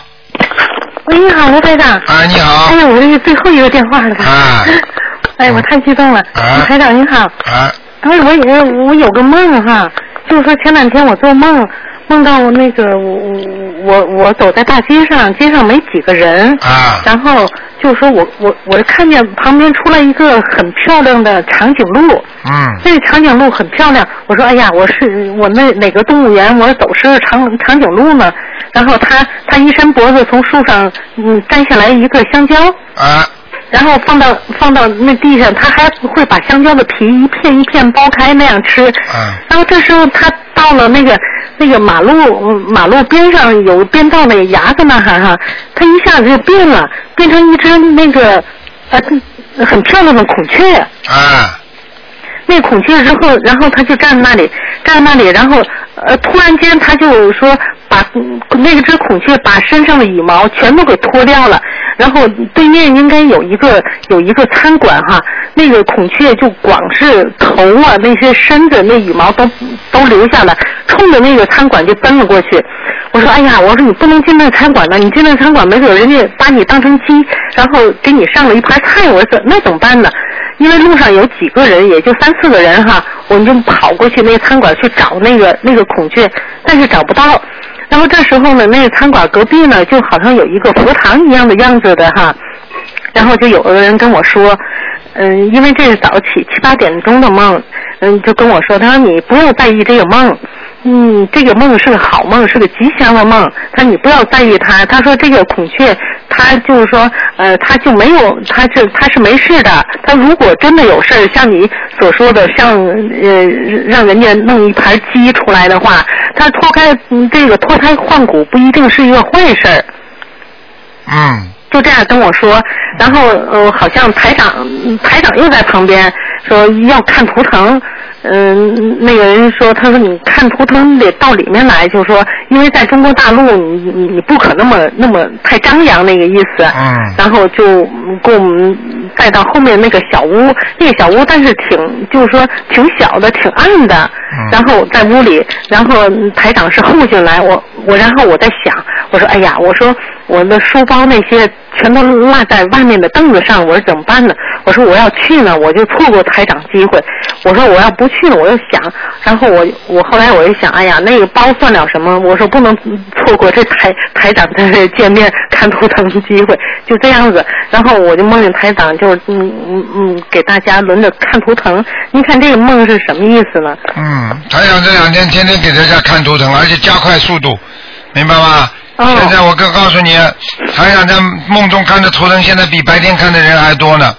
喂，你好，卢台长。哎，你好。哎呀，我这是最后一个电话了。啊。哎，我太激动了。啊。台长您好。啊。哎，我有我有个梦哈，就是说前两天我做梦，梦到那个我我我走在大街上，街上没几个人。啊。然后就说我我我看见旁边出来一个很漂亮的长颈鹿。嗯。那个长颈鹿很漂亮，我说哎呀，我是我那哪个动物园我走失长长颈鹿呢？然后他他一伸脖子从树上嗯摘下来一个香蕉，啊，然后放到放到那地上，他还会把香蕉的皮一片一片剥开那样吃。嗯，然后这时候他到了那个那个马路嗯马路边上有边道那个牙子那哈哈，他一下子就变了，变成一只那个呃很漂亮的孔雀。啊。那孔雀之后，然后他就站在那里，站在那里，然后呃，突然间他就说把嗯那个只孔雀把身上的羽毛全都给脱掉了，然后对面应该有一个有一个餐馆哈，那个孔雀就光是头啊那些身子那羽毛都都留下了，冲着那个餐馆就奔了过去。我说哎呀，我说你不能进那餐馆呢，你进那餐馆没准人家把你当成鸡，然后给你上了一盘菜，我说那怎么办呢？因为路上有几个人，也就三四个人哈，我们就跑过去那个餐馆去找那个那个孔雀，但是找不到。然后这时候呢，那个餐馆隔壁呢，就好像有一个佛堂一样的样子的哈，然后就有的人跟我说，嗯，因为这是早起七八点钟的梦，嗯，就跟我说，他说你不要在意这个梦，嗯，这个梦是个好梦，是个吉祥的梦，他说你不要在意他。他说这个孔雀，他就是说，呃，他就没有，他是他是没事的。他如果真的有事儿，像你所说的，像呃让人家弄一盘鸡出来的话，他脱开嗯这个脱胎换骨不一定是一个坏事儿。嗯。就这样跟我说，然后呃，好像台长嗯台长又在旁边说要看图腾，嗯、那个人说，他说你看图腾得到里面来，就说因为在中国大陆你你你不可那么那么太张扬那个意思，嗯，然后就嗯给我们带到后面那个小屋，那个小屋但是挺就是说挺小的，挺暗的，嗯。然后在屋里，然后嗯台长是后进来，我我然后我在想，我说哎呀，我说我的书包那些全都落在外面的凳子上，我说怎么办呢？我说我要去呢，我就错过台长机会。我说我要不去呢，我又想，然后我我后来我就想，哎呀，那个包算了什么？我说不能错过这台台长的见面看图腾的机会，就这样子。然后我就梦见台长就是嗯嗯嗯给大家轮着看图腾。您看这个梦是什么意思呢？嗯，台长这两天天天给大家看图腾，而且加快速度，明白吗？现在我告告诉你，台长在梦中看的图腾，现在比白天看的人还多呢。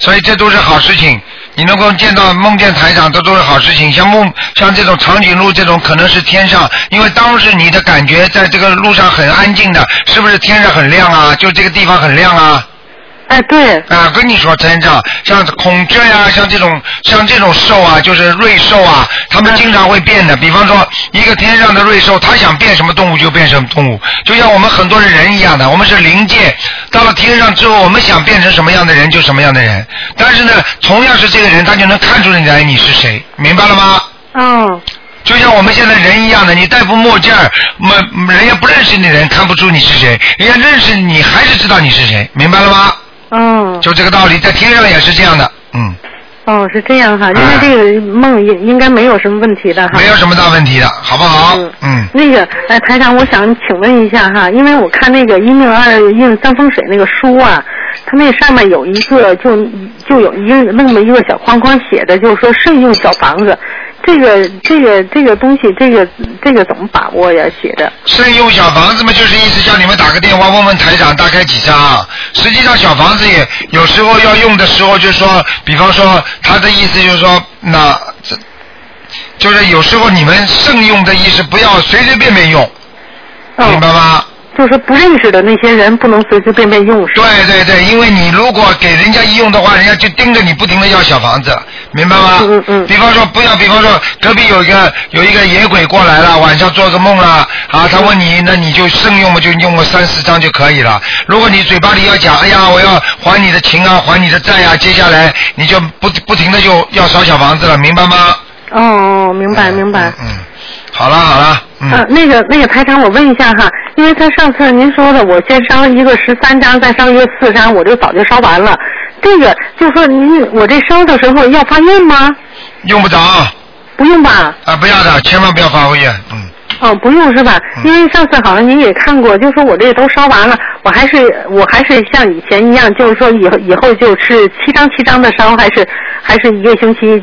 所以这都是好事情。你能够见到梦见台长，这都是好事情。像梦像这种长颈鹿这种，可能是天上，因为当时你的感觉在这个路上很安静的，是不是天上很亮啊？就这个地方很亮啊？哎，对。啊，跟你说，真的，像孔雀呀、像这种像这种兽啊，就是瑞兽啊，它们经常会变的。比方说，一个天上的瑞兽，它想变什么动物就变什么动物，就像我们很多人人一样的，我们是灵界，到了天上之后，我们想变成什么样的人就什么样的人。但是呢，同样是这个人，他就能看出来你是谁，明白了吗？嗯。就像我们现在人一样的，你戴副墨镜儿，没人家不认识你的人看不出你是谁，人家认识你还是知道你是谁，明白了吗？嗯。就这个道理，在天上也是这样的，嗯，哦，是这样哈，因为这个梦应应该没有什么问题的哈。没有什么大问题的，好不好？嗯。嗯那个，哎，台长，我想请问一下哈，因为我看那个一命二运三风水那个书啊，它那上面有一个就就有一个那么一个小框框写的，就是说慎用小房子。这个这个这个东西，这个这个怎么把握呀？写的。慎用小房子嘛，就是意思叫你们打个电话问问台长大概几张。实际上小房子也有时候要用的时候，就是说，比方说他的意思就是说，那这就是有时候你们慎用的意思，不要随随便便用，明白吗？就是不认识的那些人不能随随便便用。对对对，因为你如果给人家一用的话，人家就盯着你不停的要小房子，明白吗？嗯嗯。比方说不要，比方说隔壁有一个有一个野鬼过来了，晚上做个梦了，啊，他问你，那你就慎用嘛，就用个三四张就可以了。如果你嘴巴里要讲，哎呀，我要还你的情啊，还你的债啊，接下来你就不不停的就要烧小房子了，明白吗？哦哦，明白明白。嗯，好了好了，嗯。啊，那个那个台长，我问一下哈，因为他上次您说的，我先烧一个十三张，再烧一个四张，我就早就烧完了。这个就说您我这烧的时候要发愿吗？用不着。不用吧？啊，不要的，千万不要发愿，嗯。哦，不用是吧？因为上次好像您也看过，就说我这都烧完了，我还是我还是像以前一样，就是说以后以后就是七张七张的烧，还是还是一个星期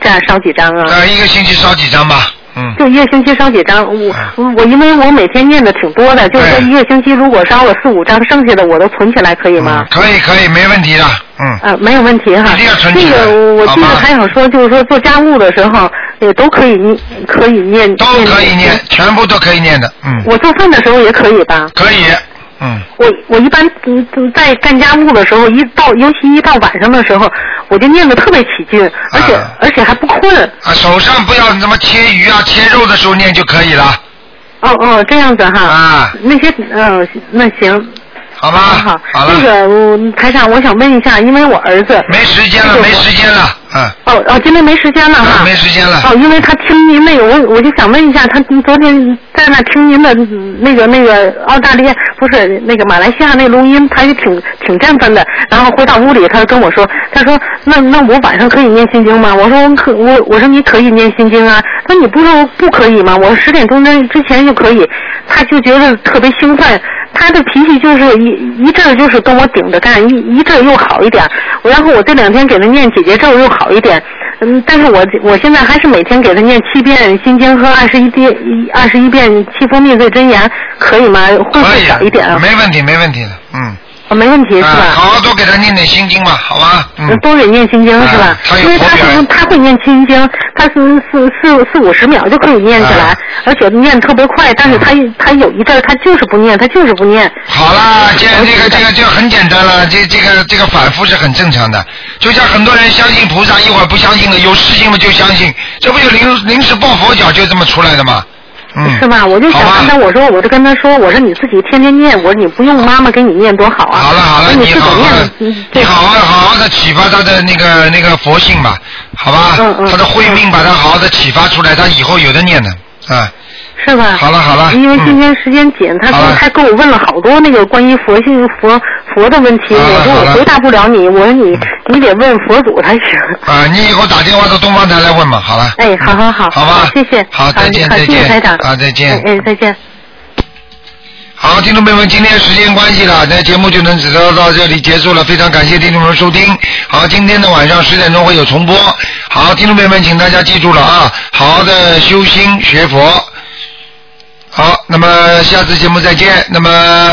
这样烧几张啊？呃，一个星期烧几张吧，嗯。就一个星期烧几张，我我因为我每天念的挺多的，就是说一个星期如果烧了四五张，剩下的我都存起来，可以吗？可以可以，没问题的，嗯。啊，没有问题哈。一定要存这起来个我记得还想说，就是说做家务的时候也都可以念，可以念。都可以念，全部都可以念的，嗯。我做饭的时候也可以吧？可以，嗯。我我一般嗯嗯在干家务的时候，一到尤其一到晚上的时候，我就念得特别起劲，而且、而且还不困。啊，手上不要什么切鱼啊、切肉的时候念就可以了。哦哦，这样子哈。啊。那些嗯、那行。好吧。好。好了那个嗯台长，我想问一下，因为我儿子。没时间了，没时间了，嗯。哦哦，今天没时间了哈。没时间了。哦，因为他听您那个，我我就想问一下，他昨天在那听您的嗯那个那个澳大利亚不是那个马来西亚那录音，他也挺挺振奋的。然后回到屋里，他就跟我说，他说那那我晚上可以念心经吗？我说我可我我说你可以念心经啊。他说你不是说不可以吗？我说十点钟之之前就可以。他就觉得特别兴奋。他的脾气就是一一阵儿就是跟我顶着干，一一阵儿又好一点儿。然后我这两天给他念姐姐咒又好一点，嗯，但是我我现在还是每天给他念七遍心经和二十一遍二十一遍七佛灭罪真言，可以吗？会不会少一点啊？没问题，没问题的，嗯。哦没问题是啊吧？好好多给他念点心经嘛，好吧？嗯。多给念心经是吧？他有因为他是他会念心经，他是四四四五十秒就可以念起来，而且念特别快。但是他他有一阵儿他就是不念，他就是不念。好啦，这这个这个就很简单了，这这个这个反复是很正常的。就像很多人相信菩萨，一会儿不相信了，有事情嘛就相信，这不就临临时抱佛脚就这么出来的吗？嗯，是吧？我就想跟他，我说，我就跟他说，我说你自己天天念，我说你不用妈妈给你念多好啊。好了好了，你自己好好念的，你好好好好的启发他的那个那个佛性吧，好吧？嗯他的慧命把他好好的启发出来，他以后有的念的啊。是吧？好了好了因为今天时间紧，他说他跟我问了好多那个关于佛性佛佛的问题，我说我回答不了你，我说你你得问佛祖才行。啊，你以后打电话到东方台来问吧，好了。哎，好好好，好吧谢谢，好再见再见啊再见哎哎，再见。好，听众朋友们，今天时间关系了，那节目就能只能到这里结束了。非常感谢听众们收听。好，今天的晚上十点钟会有重播。好，听众朋友们，请大家记住了啊，好好的修心学佛。好，那么下次节目再见。那么